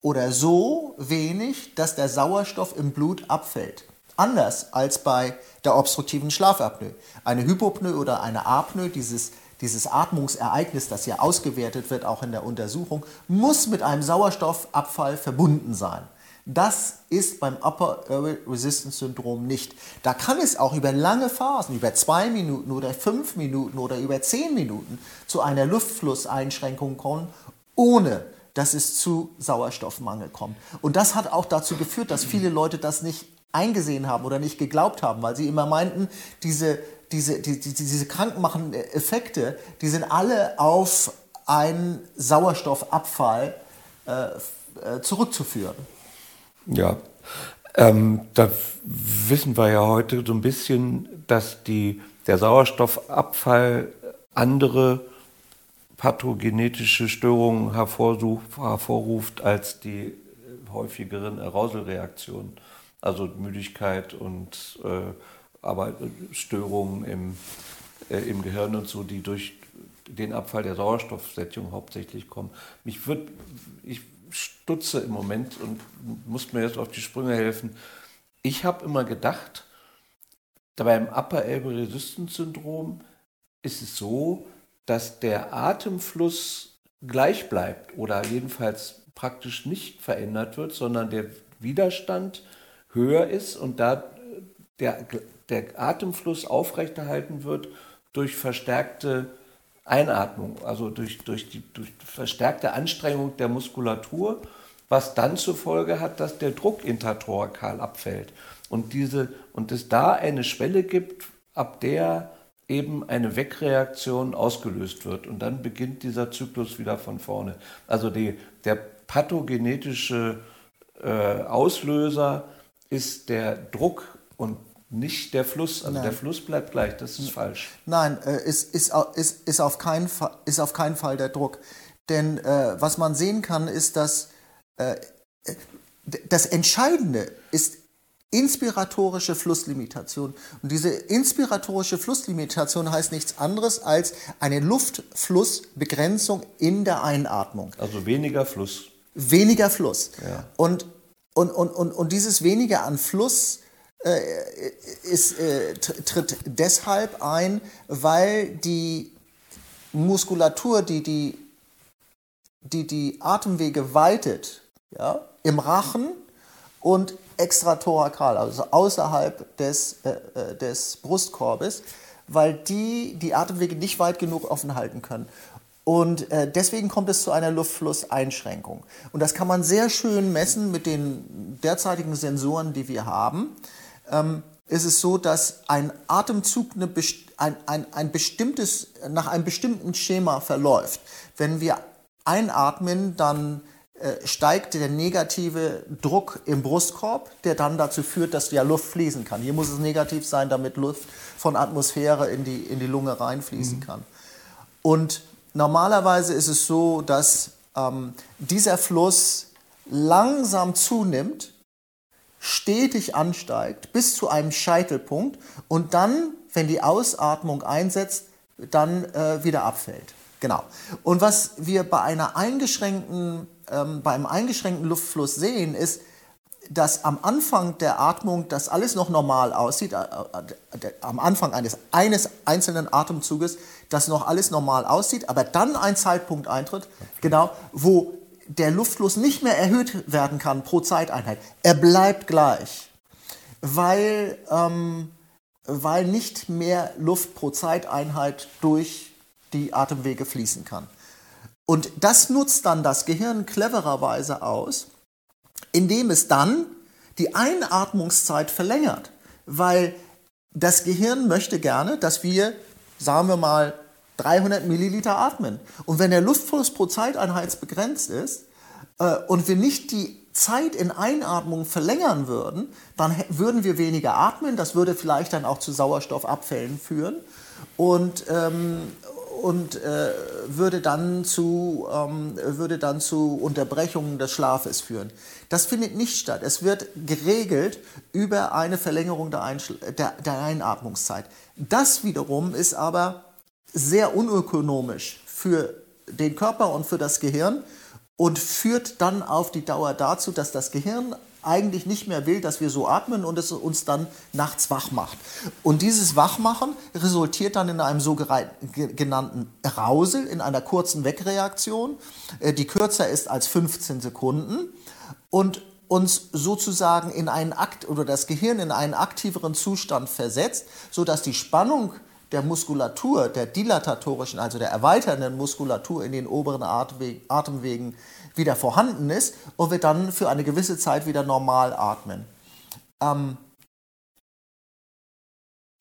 oder so wenig, dass der Sauerstoff im Blut abfällt. Anders als bei der obstruktiven Schlafapnoe. Eine Hypopnoe oder eine Apnoe, dieses, dieses Atmungsereignis, das ja ausgewertet wird, auch in der Untersuchung, muss mit einem Sauerstoffabfall verbunden sein. Das ist beim Upper Airway Resistance Syndrom nicht. Da kann es auch über lange Phasen, über zwei Minuten oder fünf Minuten oder über zehn Minuten zu einer Luftflusseinschränkung kommen, ohne dass es zu Sauerstoffmangel kommt. Und das hat auch dazu geführt, dass viele Leute das nicht eingesehen haben oder nicht geglaubt haben, weil sie immer meinten, diese, diese, die, die, diese krankmachenden Effekte, die sind alle auf einen Sauerstoffabfall äh, äh, zurückzuführen. Ja, ähm, da wissen wir ja heute so ein bisschen, dass die, der Sauerstoffabfall andere pathogenetische Störungen hervorruft als die häufigeren Arauselreaktionen also Müdigkeit und äh, aber Störungen im, äh, im Gehirn und so, die durch den Abfall der Sauerstoffsättigung hauptsächlich kommen. Mich wird, ich stutze im Moment und muss mir jetzt auf die Sprünge helfen. Ich habe immer gedacht, beim Upper Elbe Resistance Syndrom ist es so, dass der Atemfluss gleich bleibt oder jedenfalls praktisch nicht verändert wird, sondern der Widerstand höher ist und da der, der Atemfluss aufrechterhalten wird durch verstärkte Einatmung, also durch, durch die durch verstärkte Anstrengung der Muskulatur, was dann zur Folge hat, dass der Druck intertorkal abfällt. Und, diese, und es da eine Schwelle gibt, ab der eben eine Wegreaktion ausgelöst wird. Und dann beginnt dieser Zyklus wieder von vorne. Also die, der pathogenetische äh, Auslöser ist der Druck und nicht der Fluss. Also Nein. der Fluss bleibt gleich, das ist falsch. Nein, äh, ist, ist, ist, ist, auf keinen Fall, ist auf keinen Fall der Druck. Denn äh, was man sehen kann, ist, dass äh, das Entscheidende ist inspiratorische Flusslimitation. Und diese inspiratorische Flusslimitation heißt nichts anderes als eine Luftflussbegrenzung in der Einatmung. Also weniger Fluss. Weniger Fluss. Ja. Und, und, und, und, und dieses weniger an Fluss äh, ist, äh, tritt deshalb ein, weil die Muskulatur, die die, die, die Atemwege weitet, ja, im Rachen und extrathorakal, also außerhalb des, äh, äh, des Brustkorbes, weil die die Atemwege nicht weit genug offen halten können. Und äh, deswegen kommt es zu einer Luftflusseinschränkung. Und das kann man sehr schön messen mit den derzeitigen Sensoren, die wir haben. Ähm, ist es so, dass ein Atemzug eine, ein, ein, ein bestimmtes, nach einem bestimmten Schema verläuft. Wenn wir einatmen, dann äh, steigt der negative Druck im Brustkorb, der dann dazu führt, dass ja Luft fließen kann. Hier muss es negativ sein, damit Luft von Atmosphäre in die, in die Lunge reinfließen mhm. kann. Und normalerweise ist es so, dass ähm, dieser Fluss langsam zunimmt, stetig ansteigt bis zu einem Scheitelpunkt und dann, wenn die Ausatmung einsetzt, dann äh, wieder abfällt. Genau. Und was wir bei einer eingeschränkten ähm, beim eingeschränkten Luftfluss sehen, ist, dass am Anfang der Atmung das alles noch normal aussieht, äh, äh, am Anfang eines, eines einzelnen Atemzuges, das noch alles normal aussieht, aber dann ein Zeitpunkt eintritt, genau, wo der Luftfluss nicht mehr erhöht werden kann pro Zeiteinheit. Er bleibt gleich, weil, ähm, weil nicht mehr Luft pro Zeiteinheit durch die Atemwege fließen kann. Und das nutzt dann das Gehirn clevererweise aus, indem es dann die Einatmungszeit verlängert, weil das Gehirn möchte gerne, dass wir, sagen wir mal, 300 Milliliter atmen. Und wenn der Luftfluss pro Zeiteinheit begrenzt ist äh, und wir nicht die Zeit in Einatmung verlängern würden, dann würden wir weniger atmen. Das würde vielleicht dann auch zu Sauerstoffabfällen führen. Und, ähm, und äh, würde, dann zu, ähm, würde dann zu Unterbrechungen des Schlafes führen. Das findet nicht statt. Es wird geregelt über eine Verlängerung der, Einschl der, der Einatmungszeit. Das wiederum ist aber sehr unökonomisch für den Körper und für das Gehirn und führt dann auf die Dauer dazu, dass das Gehirn eigentlich nicht mehr will, dass wir so atmen und es uns dann nachts wach macht. Und dieses Wachmachen resultiert dann in einem sogenannten Arousal, in einer kurzen Wegreaktion, äh, die kürzer ist als 15 Sekunden und uns sozusagen in einen Akt oder das Gehirn in einen aktiveren Zustand versetzt, sodass die Spannung der Muskulatur, der dilatatorischen, also der erweiternden Muskulatur in den oberen Atemwegen wieder vorhanden ist und wir dann für eine gewisse Zeit wieder normal atmen. Ähm,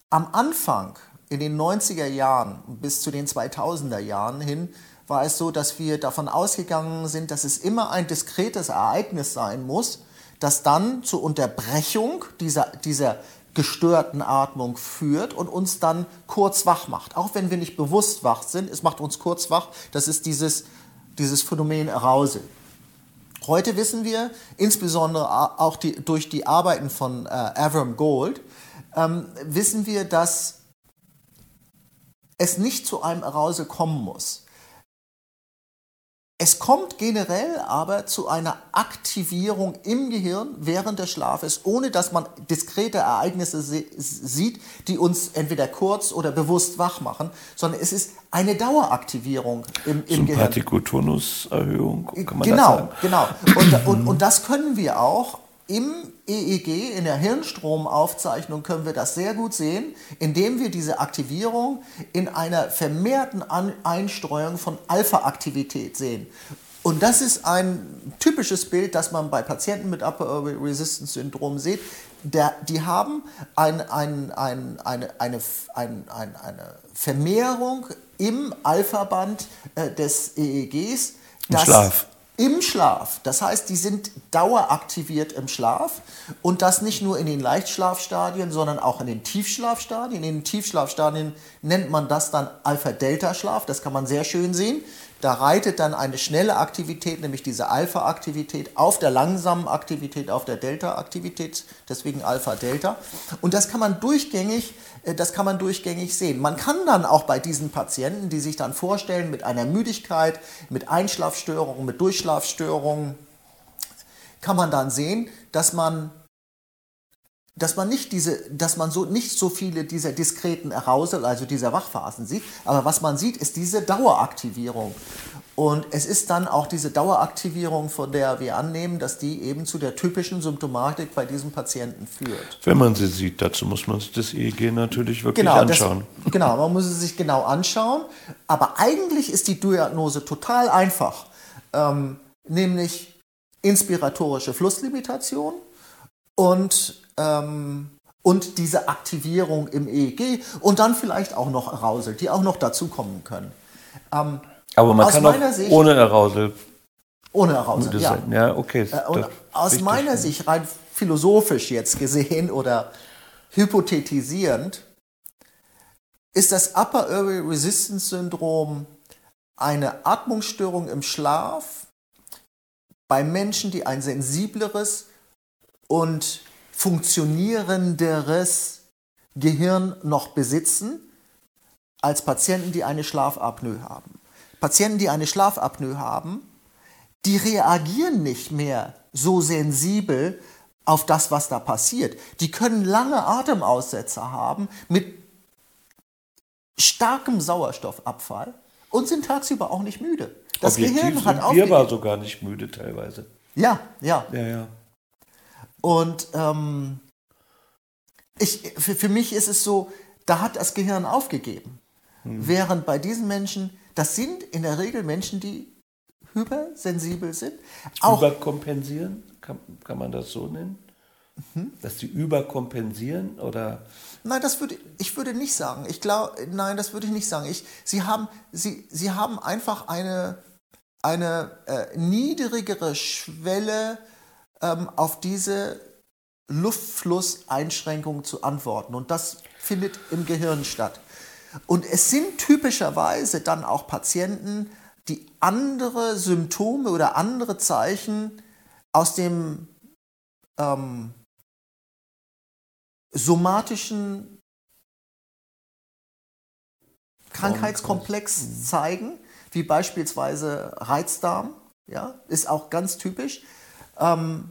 am Anfang, in den 90er Jahren bis zu den 2000er Jahren hin, war es so, dass wir davon ausgegangen sind, dass es immer ein diskretes Ereignis sein muss, das dann zur Unterbrechung dieser, dieser gestörten Atmung führt und uns dann kurz wach macht. Auch wenn wir nicht bewusst wach sind, es macht uns kurz wach. Das ist dieses dieses Phänomen Arousal. Heute wissen wir, insbesondere auch die, durch die Arbeiten von äh, Avram Gold, ähm, wissen wir, dass es nicht zu einem Arousal kommen muss. Es kommt generell aber zu einer Aktivierung im Gehirn während des Schlafes, ohne dass man diskrete Ereignisse sieht, die uns entweder kurz oder bewusst wach machen, sondern es ist eine Daueraktivierung im, im Gehirn. Sympathikotonuserhöhung, kann man genau, das sagen? Genau, genau. Und, und, und das können wir auch im EEG, in der Hirnstromaufzeichnung, können wir das sehr gut sehen, indem wir diese Aktivierung in einer vermehrten Einstreuung von Alpha-Aktivität sehen. Und das ist ein typisches Bild, das man bei Patienten mit Upper Airway Resistance Syndrom sieht. Der, die haben ein, ein, ein, eine, eine, eine Vermehrung im Alpha-Band äh, des EEGs. Im Schlaf im Schlaf. Das heißt, die sind daueraktiviert im Schlaf und das nicht nur in den Leichtschlafstadien, sondern auch in den Tiefschlafstadien. In den Tiefschlafstadien nennt man das dann Alpha-Delta-Schlaf, das kann man sehr schön sehen. Da reitet dann eine schnelle Aktivität, nämlich diese Alpha-Aktivität, auf der langsamen Aktivität, auf der Delta-Aktivität, deswegen Alpha-Delta. Und das kann man durchgängig, äh, das kann man durchgängig sehen. Man kann dann auch bei diesen Patienten, die sich dann vorstellen mit einer Müdigkeit, mit Einschlafstörungen, mit Durchschlafstörungen, kann man dann sehen, dass man dass man nicht diese, dass man so nicht so viele dieser diskreten Arousal, also dieser Wachphasen sieht, aber was man sieht, ist diese Daueraktivierung. Und es ist dann auch diese Daueraktivierung, von der wir annehmen, dass die eben zu der typischen Symptomatik bei diesem Patienten führt. Wenn man sie sieht, dazu muss man sich das EEG natürlich wirklich genau, anschauen. Das, genau, man muss es sich genau anschauen. Aber eigentlich ist die Diagnose total einfach, ähm, nämlich inspiratorische Flusslimitation und ähm, und diese Aktivierung im EEG und dann vielleicht auch noch Arousal, die auch noch dazukommen können. Ähm, Aber man kann auch Sicht, ohne Arousal. Ohne Arousal, ja. Sein. ja. okay. Äh, aus meiner Sicht, rein philosophisch jetzt gesehen oder hypothetisierend, ist das Upper Airway Resistance Syndrom eine Atmungsstörung im Schlaf bei Menschen, die ein sensibleres und funktionierenderes Gehirn noch besitzen als Patienten, die eine Schlafapnoe haben. Patienten, die eine Schlafapnoe haben, die reagieren nicht mehr so sensibel auf das, was da passiert. Die können lange Atemaussetzer haben mit starkem Sauerstoffabfall und sind tagsüber auch nicht müde. Das Objektiv Gehirn hat auch. Wir war sogar nicht müde teilweise. Ja, ja. Ja, ja. Und ähm, ich, für, für mich ist es so, da hat das Gehirn aufgegeben. Mhm. Während bei diesen Menschen, das sind in der Regel Menschen, die hypersensibel sind. Auch Überkompensieren, kann, kann man das so nennen? Mhm. Dass sie überkompensieren oder? Nein, das würde ich würde nicht sagen. Ich glaube, nein, das würde ich nicht sagen. Ich, sie haben, sie, sie haben einfach eine eine äh, niedrigere Schwelle ähm, auf diese Luftflusseinschränkung zu antworten. Und das findet im Gehirn statt. Und es sind typischerweise dann auch Patienten, die andere Symptome oder andere Zeichen aus dem ähm, somatischen Krankheitskomplex zeigen, wie beispielsweise Reizdarm, ja, ist auch ganz typisch. Ähm,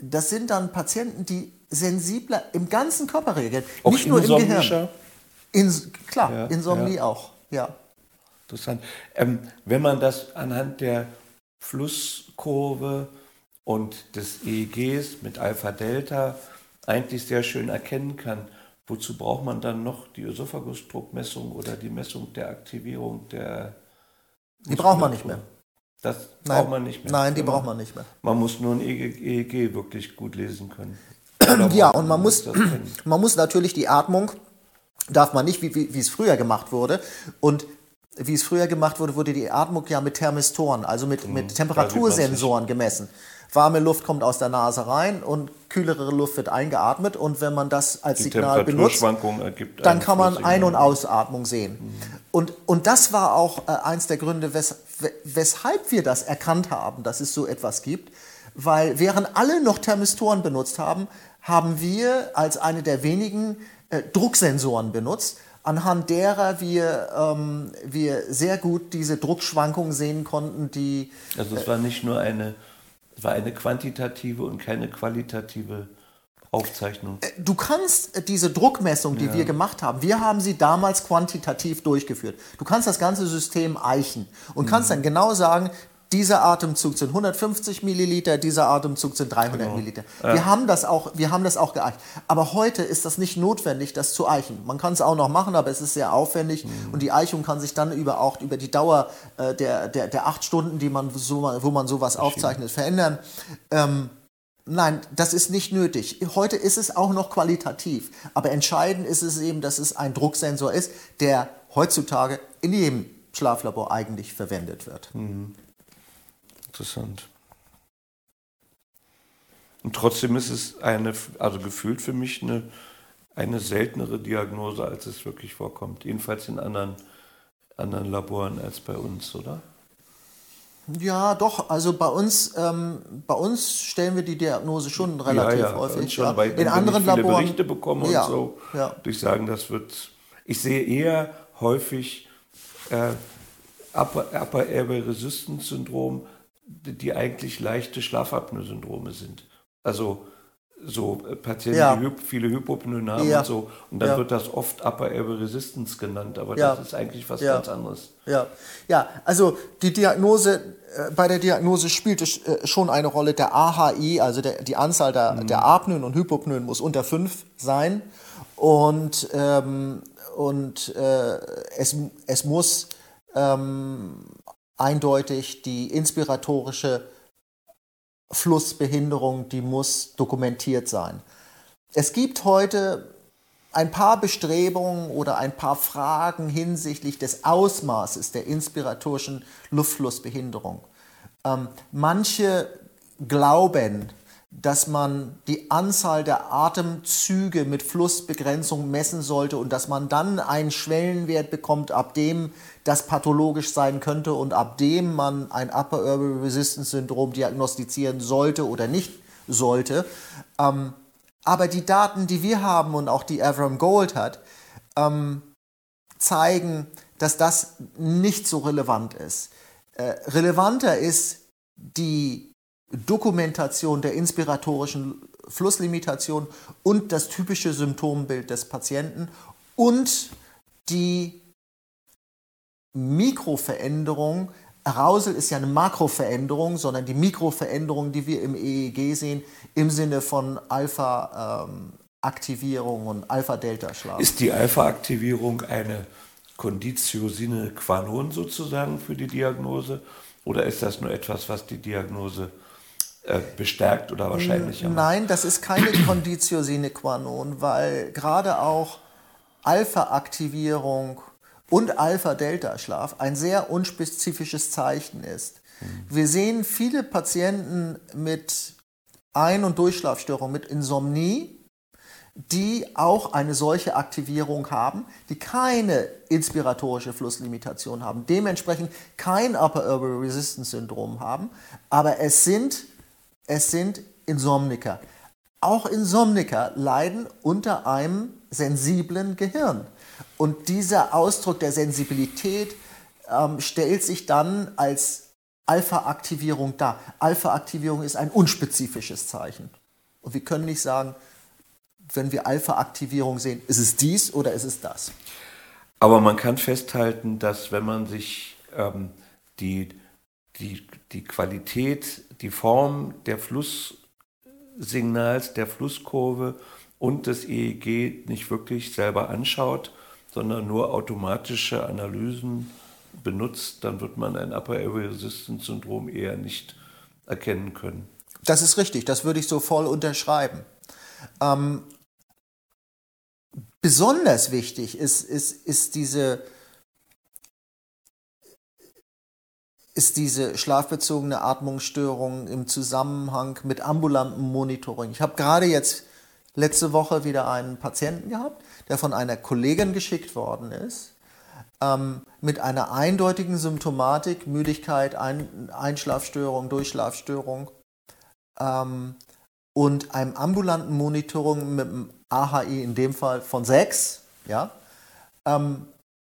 das sind dann Patienten, die sensibler im ganzen Körper reagieren, auch nicht nur im Gehirn. In, klar, ja, Insomnie ja. auch, ja. Interessant. Ähm, wenn man das anhand der Flusskurve und des EEGs mit Alpha-Delta eigentlich sehr schön erkennen kann, wozu braucht man dann noch die Ösophagusdruckmessung oder die Messung der Aktivierung der Die braucht man nicht mehr. Das Nein. braucht man nicht mehr. Nein, die man, braucht man nicht mehr. Man muss nur ein EEG e wirklich gut lesen können. ja, und man muss, man muss natürlich die Atmung, darf man nicht, wie, wie, wie es früher gemacht wurde. Und wie es früher gemacht wurde, wurde die Atmung ja mit Thermistoren, also mit, mhm. mit Temperatursensoren gemessen. Warme Luft kommt aus der Nase rein und kühlere Luft wird eingeatmet. Und wenn man das als die Signal benutzt, dann kann man Ein- und Ausatmung sehen. Mhm. Und, und das war auch äh, eins der Gründe, wes, weshalb wir das erkannt haben, dass es so etwas gibt. Weil während alle noch Thermistoren benutzt haben, haben wir als eine der wenigen äh, Drucksensoren benutzt anhand derer wir, ähm, wir sehr gut diese Druckschwankungen sehen konnten, die. Also es war nicht nur eine es war eine quantitative und keine qualitative Aufzeichnung. Äh, du kannst äh, diese Druckmessung, die ja. wir gemacht haben, wir haben sie damals quantitativ durchgeführt. Du kannst das ganze System eichen und mhm. kannst dann genau sagen, dieser Atemzug sind 150 Milliliter, dieser Atemzug sind 300 genau. Milliliter. Ja. Wir, haben das auch, wir haben das auch geeicht. Aber heute ist das nicht notwendig, das zu eichen. Man kann es auch noch machen, aber es ist sehr aufwendig mhm. und die Eichung kann sich dann über, auch über die Dauer äh, der, der, der acht Stunden, die man so, wo man sowas aufzeichnet, verändern. Ähm, Nein, das ist nicht nötig. Heute ist es auch noch qualitativ. Aber entscheidend ist es eben, dass es ein Drucksensor ist, der heutzutage in jedem Schlaflabor eigentlich verwendet wird. Mhm. Interessant. Und trotzdem ist es eine, also gefühlt für mich eine, eine seltenere Diagnose, als es wirklich vorkommt. Jedenfalls in anderen, anderen Laboren als bei uns, oder? Ja, doch. Also bei uns, ähm, bei uns stellen wir die Diagnose schon relativ ja, ja, häufig. Schon, ja. In anderen viele Laboren. Berichte bekommen ja, und so. Ja. Würde ich sagen, das wird. Ich sehe eher häufig äh, Upper, Upper Airway Resistance Syndrom, die eigentlich leichte Schlafapnoe-Syndrome sind. Also so äh, Patienten, Ja. die viele Hypopnoe haben Ja. und so. Und dann Ja. wird das oft Upper Airway Resistance genannt, aber das ist eigentlich was ganz anderes. Ja, ja, also die Diagnose, äh, bei der Diagnose spielt es äh, schon eine Rolle. Der AHI, also der, die Anzahl der, der Apnoen und Hypopnoen muss unter 5 sein. Und, ähm, und äh, es, es muss ähm, eindeutig die inspiratorische Flussbehinderung, die muss dokumentiert sein. Es gibt heute ein paar Bestrebungen oder ein paar Fragen hinsichtlich des Ausmaßes der inspiratorischen Luftflussbehinderung. Ähm, manche glauben, dass man die Anzahl der Atemzüge mit Flussbegrenzung messen sollte und dass man dann einen Schwellenwert bekommt, ab dem das pathologisch sein könnte und ab dem man ein Upper Airway Resistance Syndrom diagnostizieren sollte oder nicht sollte. Ähm, aber die Daten, die wir haben und auch die Avram Gold hat, ähm, zeigen, dass das nicht so relevant ist. Äh, relevanter ist die Dokumentation der inspiratorischen Flusslimitation und das typische Symptombild des Patienten und die Mikroveränderung. Arousal ist ja eine Makroveränderung, sondern die Mikroveränderung, die wir im EEG sehen, im Sinne von Alpha-Aktivierung und Alpha-Delta-Schlaf. Ist die Alpha-Aktivierung eine Conditio sine qua non sozusagen für die Diagnose? Oder ist das nur etwas, was die Diagnose bestärkt oder wahrscheinlicher macht? Nein, das ist keine Conditio sine qua non, weil gerade auch Alpha-Aktivierung und Alpha-Delta-Schlaf ein sehr unspezifisches Zeichen ist. Wir sehen viele Patienten mit Ein- und Durchschlafstörungen, mit Insomnie, die auch eine solche Aktivierung haben, die keine inspiratorische Flusslimitation haben, dementsprechend kein Upper Airway Resistance Syndrom haben, aber es sind, es sind Insomniker. Auch Insomniker leiden unter einem sensiblen Gehirn. Und dieser Ausdruck der Sensibilität ähm, stellt sich dann als Alpha-Aktivierung dar. Alpha-Aktivierung ist ein unspezifisches Zeichen. Und wir können nicht sagen, wenn wir Alpha-Aktivierung sehen, ist es dies oder ist es das? Aber man kann festhalten, dass wenn man sich ähm, die, die, die Qualität, die Form der Flusssignals, der Flusskurve und des EEG nicht wirklich selber anschaut, sondern nur automatische Analysen benutzt, dann wird man ein Upper Airway Resistance Syndrom eher nicht erkennen können. Das ist richtig, das würde ich so voll unterschreiben. Ähm, besonders wichtig ist, ist, ist, diese, ist diese schlafbezogene Atmungsstörung im Zusammenhang mit ambulantem Monitoring. Ich habe gerade jetzt letzte Woche wieder einen Patienten gehabt, der von einer Kollegin geschickt worden ist, ähm, mit einer eindeutigen Symptomatik, Müdigkeit, Ein Einschlafstörung, Durchschlafstörung ähm, und einem ambulanten Monitoring mit einem AHI in dem Fall von 6. Ja? Ähm,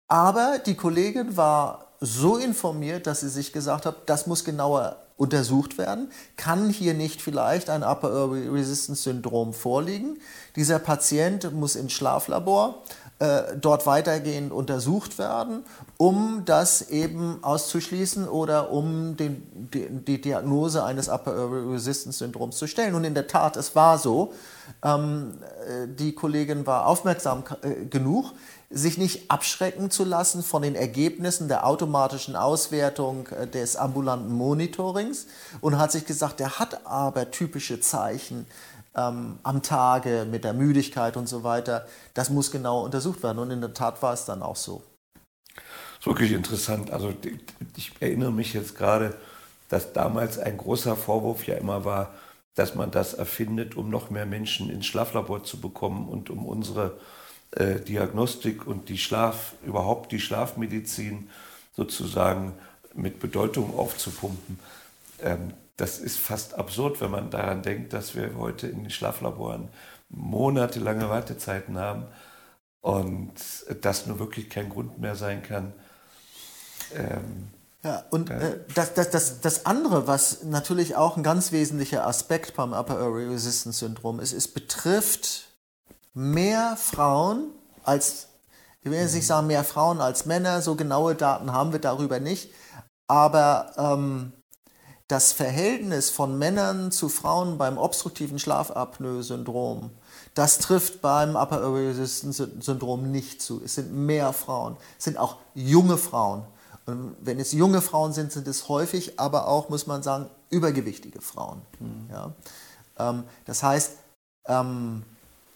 aber die Kollegin war so informiert, dass sie sich gesagt hat, das muss genauer untersucht werden. Kann hier nicht vielleicht ein Upper Airway Resistance Syndrom vorliegen? Dieser Patient muss ins Schlaflabor äh, dort weitergehend untersucht werden, um das eben auszuschließen oder um den, die, die Diagnose eines Upper Airway Resistance Syndroms zu stellen. Und in der Tat, es war so. Ähm, äh, die Kollegin war aufmerksam äh, genug, sich nicht abschrecken zu lassen von den Ergebnissen der automatischen Auswertung äh, des ambulanten Monitorings und hat sich gesagt, der hat aber typische Zeichen ähm, am Tage mit der Müdigkeit und so weiter. Das muss genau untersucht werden und in der Tat war es dann auch so. Das ist wirklich interessant. Also ich erinnere mich jetzt gerade, dass damals ein großer Vorwurf ja immer war, dass man das erfindet, um noch mehr Menschen ins Schlaflabor zu bekommen und um unsere Diagnostik und die Schlaf, überhaupt die Schlafmedizin sozusagen mit Bedeutung aufzupumpen. Ähm, das ist fast absurd, wenn man daran denkt, dass wir heute in den Schlaflaboren monatelange Wartezeiten haben und das nur wirklich kein Grund mehr sein kann. Ähm, ja, und äh, das, das, das, das andere, was natürlich auch ein ganz wesentlicher Aspekt beim Upper Airway Resistance Syndrom ist, es betrifft mehr Frauen als, ich will jetzt nicht sagen mehr Frauen als Männer, so genaue Daten haben wir darüber nicht, aber ähm, das Verhältnis von Männern zu Frauen beim obstruktiven Schlafapnoe-Syndrom, das trifft beim Upper Airway Syndrom nicht zu. Es sind mehr Frauen, es sind auch junge Frauen. Und wenn es junge Frauen sind, sind es häufig, aber auch, muss man sagen, übergewichtige Frauen. Mhm. Ja? Ähm, das heißt, ähm,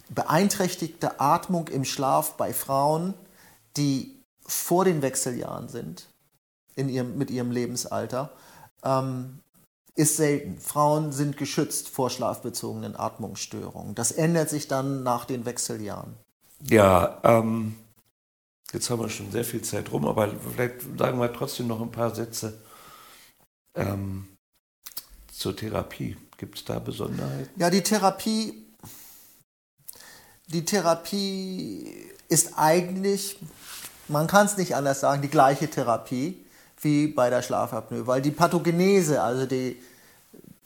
beeinträchtigte Atmung im Schlaf bei Frauen, die vor den Wechseljahren sind, in ihrem, mit ihrem Lebensalter, ähm, ist selten. Frauen sind geschützt vor schlafbezogenen Atmungsstörungen. Das ändert sich dann nach den Wechseljahren. Ja, ähm, jetzt haben wir schon sehr viel Zeit rum, aber vielleicht sagen wir trotzdem noch ein paar Sätze ähm, zur Therapie. Gibt es da Besonderheiten? Ja, die Therapie, die Therapie ist eigentlich, man kann es nicht anders sagen, die gleiche Therapie wie bei der Schlafapnoe, weil die Pathogenese, also die,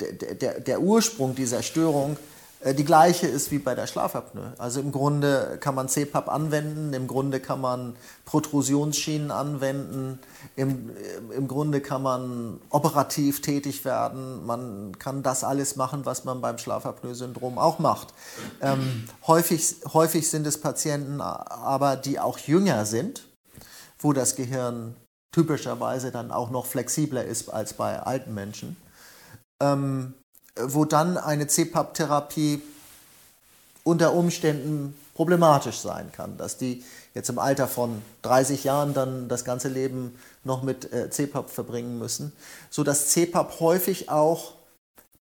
der, der, der Ursprung dieser Störung, die gleiche ist wie bei der Schlafapnoe. Also im Grunde kann man CPAP anwenden, im Grunde kann man Protrusionsschienen anwenden, im, im Grunde kann man operativ tätig werden, man kann das alles machen, was man beim Schlafapnoe-Syndrom auch macht. Ähm, häufig, häufig sind es Patienten aber, die auch jünger sind, wo das Gehirn typischerweise dann auch noch flexibler ist als bei alten Menschen, ähm, wo dann eine CPAP-Therapie unter Umständen problematisch sein kann, dass die jetzt im Alter von 30 Jahren dann das ganze Leben noch mit äh, CPAP verbringen müssen, sodass CPAP häufig auch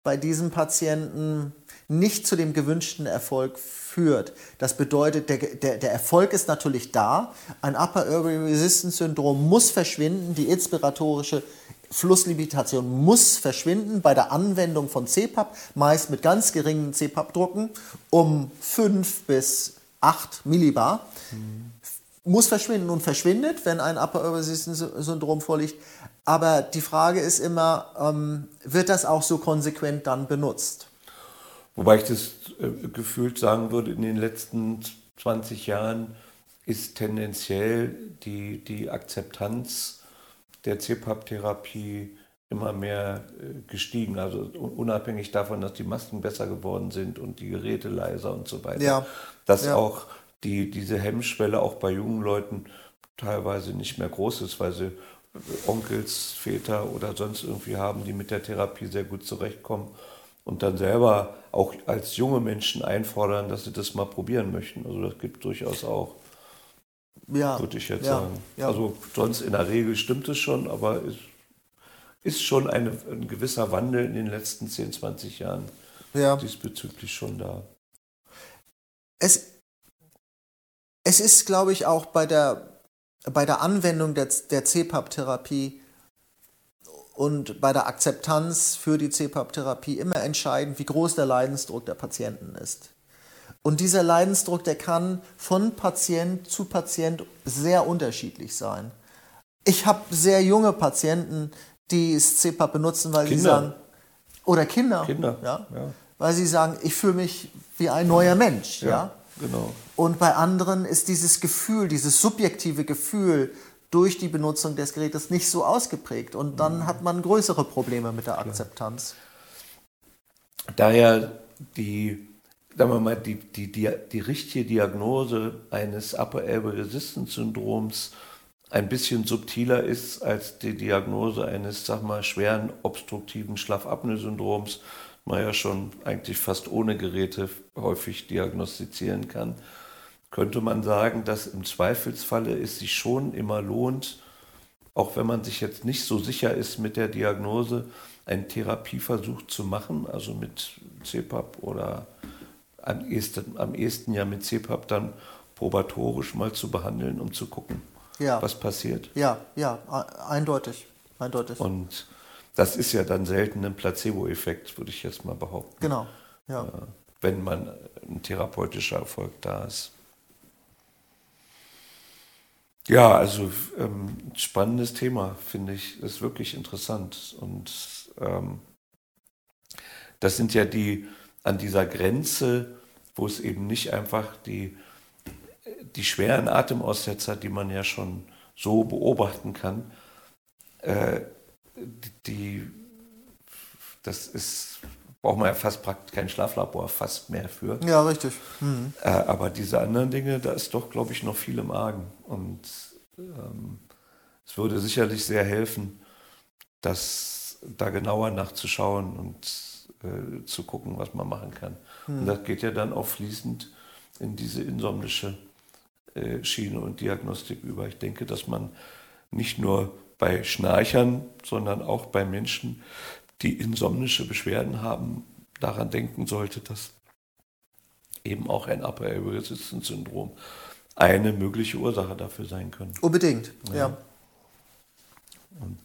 bei diesen Patienten nicht zu dem gewünschten Erfolg führt. Das bedeutet, der, der, der Erfolg ist natürlich da. Ein Upper Airway Resistance Syndrom muss verschwinden. Die inspiratorische Flusslimitation muss verschwinden bei der Anwendung von CPAP, meist mit ganz geringen CPAP-Drucken um 5 bis 8 Millibar. Mhm. Muss verschwinden und verschwindet, wenn ein Upper Syndrom vorliegt. Aber die Frage ist immer, ähm, wird das auch so konsequent dann benutzt? Wobei ich das äh, gefühlt sagen würde, in den letzten 20 Jahren ist tendenziell die, die Akzeptanz der CPAP-Therapie immer mehr äh, gestiegen. Also unabhängig davon, dass die Masken besser geworden sind und die Geräte leiser und so weiter. Ja. Dass ja. auch die, diese Hemmschwelle auch bei jungen Leuten teilweise nicht mehr groß ist, weil sie Onkels, Väter oder sonst irgendwie haben, die mit der Therapie sehr gut zurechtkommen und dann selber auch als junge Menschen einfordern, dass sie das mal probieren möchten. Also das gibt durchaus auch, ja, würde ich jetzt ja, sagen. Ja. Also sonst in der Regel stimmt es schon, aber es ist schon eine, ein gewisser Wandel in den letzten 10, 20 Jahren ja. diesbezüglich schon da. Es, es ist, glaube ich, auch bei der, bei der Anwendung der, der CPAP-Therapie und bei der Akzeptanz für die CPAP-Therapie immer entscheidend, wie groß der Leidensdruck der Patienten ist. Und dieser Leidensdruck, der kann von Patient zu Patient sehr unterschiedlich sein. Ich habe sehr junge Patienten, die das CPAP benutzen, weil Kinder. sie sagen, oder Kinder, Kinder. Ja, ja. weil sie sagen, ich fühle mich wie ein neuer Mensch. Ja, ja? Genau. Und bei anderen ist dieses Gefühl, dieses subjektive Gefühl durch die Benutzung des Gerätes nicht so ausgeprägt. Und dann mhm. hat man größere Probleme mit der Akzeptanz. Daher die, sagen wir mal, die, die, die, die richtige Diagnose eines Upper Airway Resistance Syndroms ein bisschen subtiler ist als die Diagnose eines, sag mal, schweren obstruktiven Schlafapnoe-Syndroms, man ja schon eigentlich fast ohne Geräte häufig diagnostizieren kann könnte man sagen, dass im Zweifelsfalle es sich schon immer lohnt, auch wenn man sich jetzt nicht so sicher ist mit der Diagnose, einen Therapieversuch zu machen, also mit CPAP oder am ehesten, am ehesten ja mit CPAP dann probatorisch mal zu behandeln, um zu gucken, ja. was passiert. Ja, ja, eindeutig. eindeutig. Und das ist ja dann selten ein Placebo-Effekt, würde ich jetzt mal behaupten. Genau, ja. Äh, wenn man ein therapeutischer Erfolg da ist. Ja, also ähm, spannendes Thema, finde ich. Das ist wirklich interessant. Und ähm, das sind ja die an dieser Grenze, wo es eben nicht einfach die, die schweren Atemaussetzer, die man ja schon so beobachten kann, äh, die, das ist, braucht man ja fast praktisch kein Schlaflabor fast mehr für. Ja, richtig. Mhm. Äh, aber diese anderen Dinge, da ist doch, glaube ich, noch viel im Argen. Und ähm, es würde sicherlich sehr helfen, das da genauer nachzuschauen und äh, zu gucken, was man machen kann. Mhm. Und das geht ja dann auch fließend in diese insomnische äh, Schiene und Diagnostik über. Ich denke, dass man nicht nur bei Schnarchern, sondern auch bei Menschen, die insomnische Beschwerden haben, daran denken sollte, dass eben auch ein Upper Airway Resistance Syndrom eine mögliche Ursache dafür sein könnte. Unbedingt, ja. ja. Und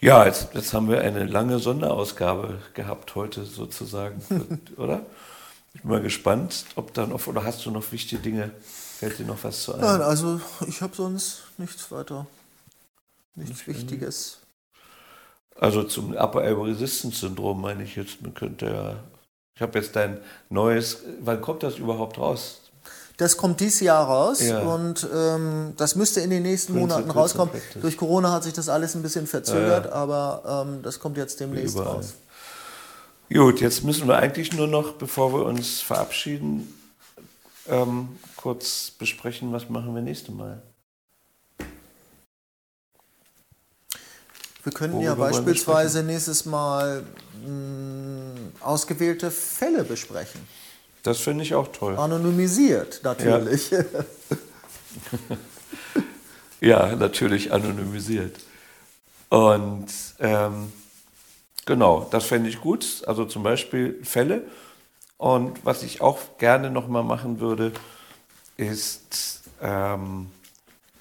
ja, jetzt, jetzt, haben wir eine lange Sonderausgabe gehabt heute sozusagen, oder? Ich bin mal gespannt, ob dann noch, oder hast du noch wichtige Dinge, fällt dir noch was zu ein? Nein, also ich habe sonst nichts weiter, nichts Wichtiges. Also zum Upper Airway Resistance Syndrom meine ich jetzt, man könnte ja, ich habe jetzt dein neues, wann kommt das überhaupt raus? Das kommt dieses Jahr raus ja. und ähm, das müsste in den nächsten Prinzip Monaten rauskommen. Durch Corona hat sich das alles ein bisschen verzögert, ja, ja. aber ähm, das kommt jetzt demnächst raus. Gut, jetzt müssen wir eigentlich nur noch, bevor wir uns verabschieden, ähm, kurz besprechen, was machen wir nächstes Mal. Wir können Worüber ja beispielsweise nächstes Mal mh, ausgewählte Fälle besprechen. Das finde ich auch toll. Anonymisiert, natürlich. Ja, ja natürlich anonymisiert. Und ähm, genau, das fände ich gut. Also zum Beispiel Fälle. Und was ich auch gerne nochmal machen würde, ist ähm,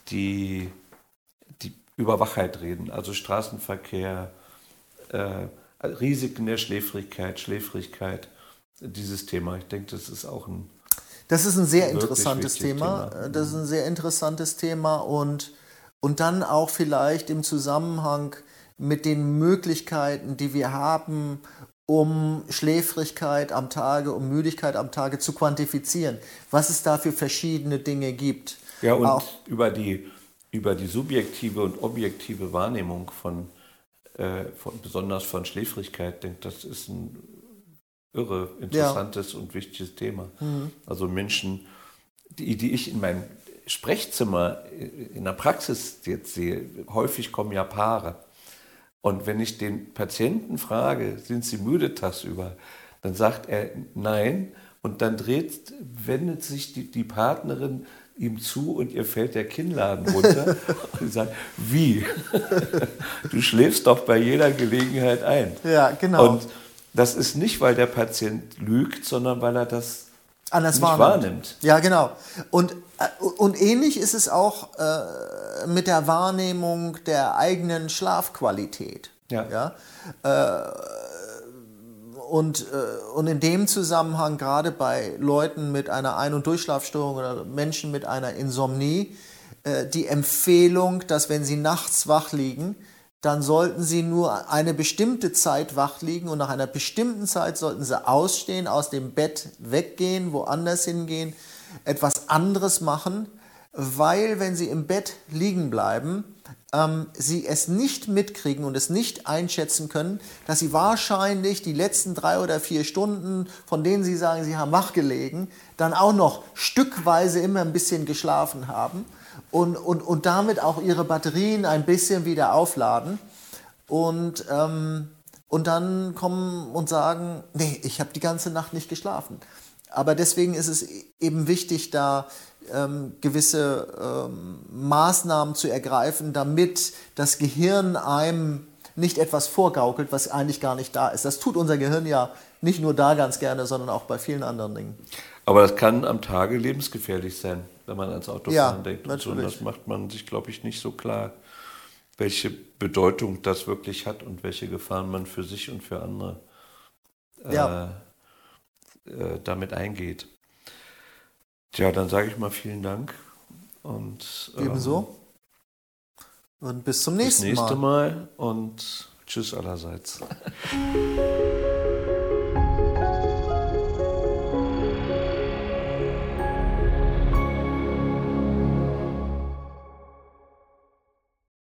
die, die über Wachheit reden. Also Straßenverkehr, äh, Risiken der Schläfrigkeit, Schläfrigkeit dieses Thema. Ich denke, das ist auch ein. Das ist ein sehr interessantes Thema. Thema. Das ist ein sehr interessantes Thema und, und dann auch vielleicht im Zusammenhang mit den Möglichkeiten, die wir haben, um Schläfrigkeit am Tage, um Müdigkeit am Tage zu quantifizieren. Was es da für verschiedene Dinge gibt. Ja, und auch, über, die, über die subjektive und objektive Wahrnehmung von, äh, von besonders von Schläfrigkeit, denke das ist ein irre interessantes ja. und wichtiges Thema. Mhm. Also Menschen, die, die ich in meinem Sprechzimmer in der Praxis jetzt sehe, häufig kommen ja Paare. Und wenn ich den Patienten frage, sind sie müde tagsüber, dann sagt er nein. Und dann dreht, wendet sich die, die Partnerin ihm zu und ihr fällt der Kinnladen runter und sagt, wie? Du schläfst doch bei jeder Gelegenheit ein. Ja, genau. Und das ist nicht, weil der Patient lügt, sondern weil er das anders nicht wahrnimmt. wahrnimmt. Ja, genau. Und, äh, und ähnlich ist es auch äh, mit der Wahrnehmung der eigenen Schlafqualität. Ja. ja? Äh, und, äh, und in dem Zusammenhang, gerade bei Leuten mit einer Ein- und Durchschlafstörung oder Menschen mit einer Insomnie, äh, die Empfehlung, dass wenn sie nachts wach liegen, dann sollten sie nur eine bestimmte Zeit wach liegen und nach einer bestimmten Zeit sollten sie ausstehen, aus dem Bett weggehen, woanders hingehen, etwas anderes machen, weil wenn sie im Bett liegen bleiben, ähm, sie es nicht mitkriegen und es nicht einschätzen können, dass sie wahrscheinlich die letzten drei oder vier Stunden, von denen sie sagen, sie haben wach gelegen, dann auch noch stückweise immer ein bisschen geschlafen haben und, und, und damit auch ihre Batterien ein bisschen wieder aufladen und, ähm, und dann kommen und sagen, nee, ich habe die ganze Nacht nicht geschlafen. Aber deswegen ist es eben wichtig, da ähm, gewisse ähm, Maßnahmen zu ergreifen, damit das Gehirn einem nicht etwas vorgaukelt, was eigentlich gar nicht da ist. Das tut unser Gehirn ja nicht nur da ganz gerne, sondern auch bei vielen anderen Dingen. Aber das kann am Tage lebensgefährlich sein wenn man ans Autofahren ja, denkt. Und so. Und das macht man sich, glaube ich, nicht so klar. welche Bedeutung das wirklich hat und welche Gefahren man für sich und für andere äh, Ja. äh, damit eingeht. Tja, dann sage ich mal vielen Dank und ähm, Ebenso. Und bis zum bis nächsten nächste Mal. Mal und tschüss allerseits.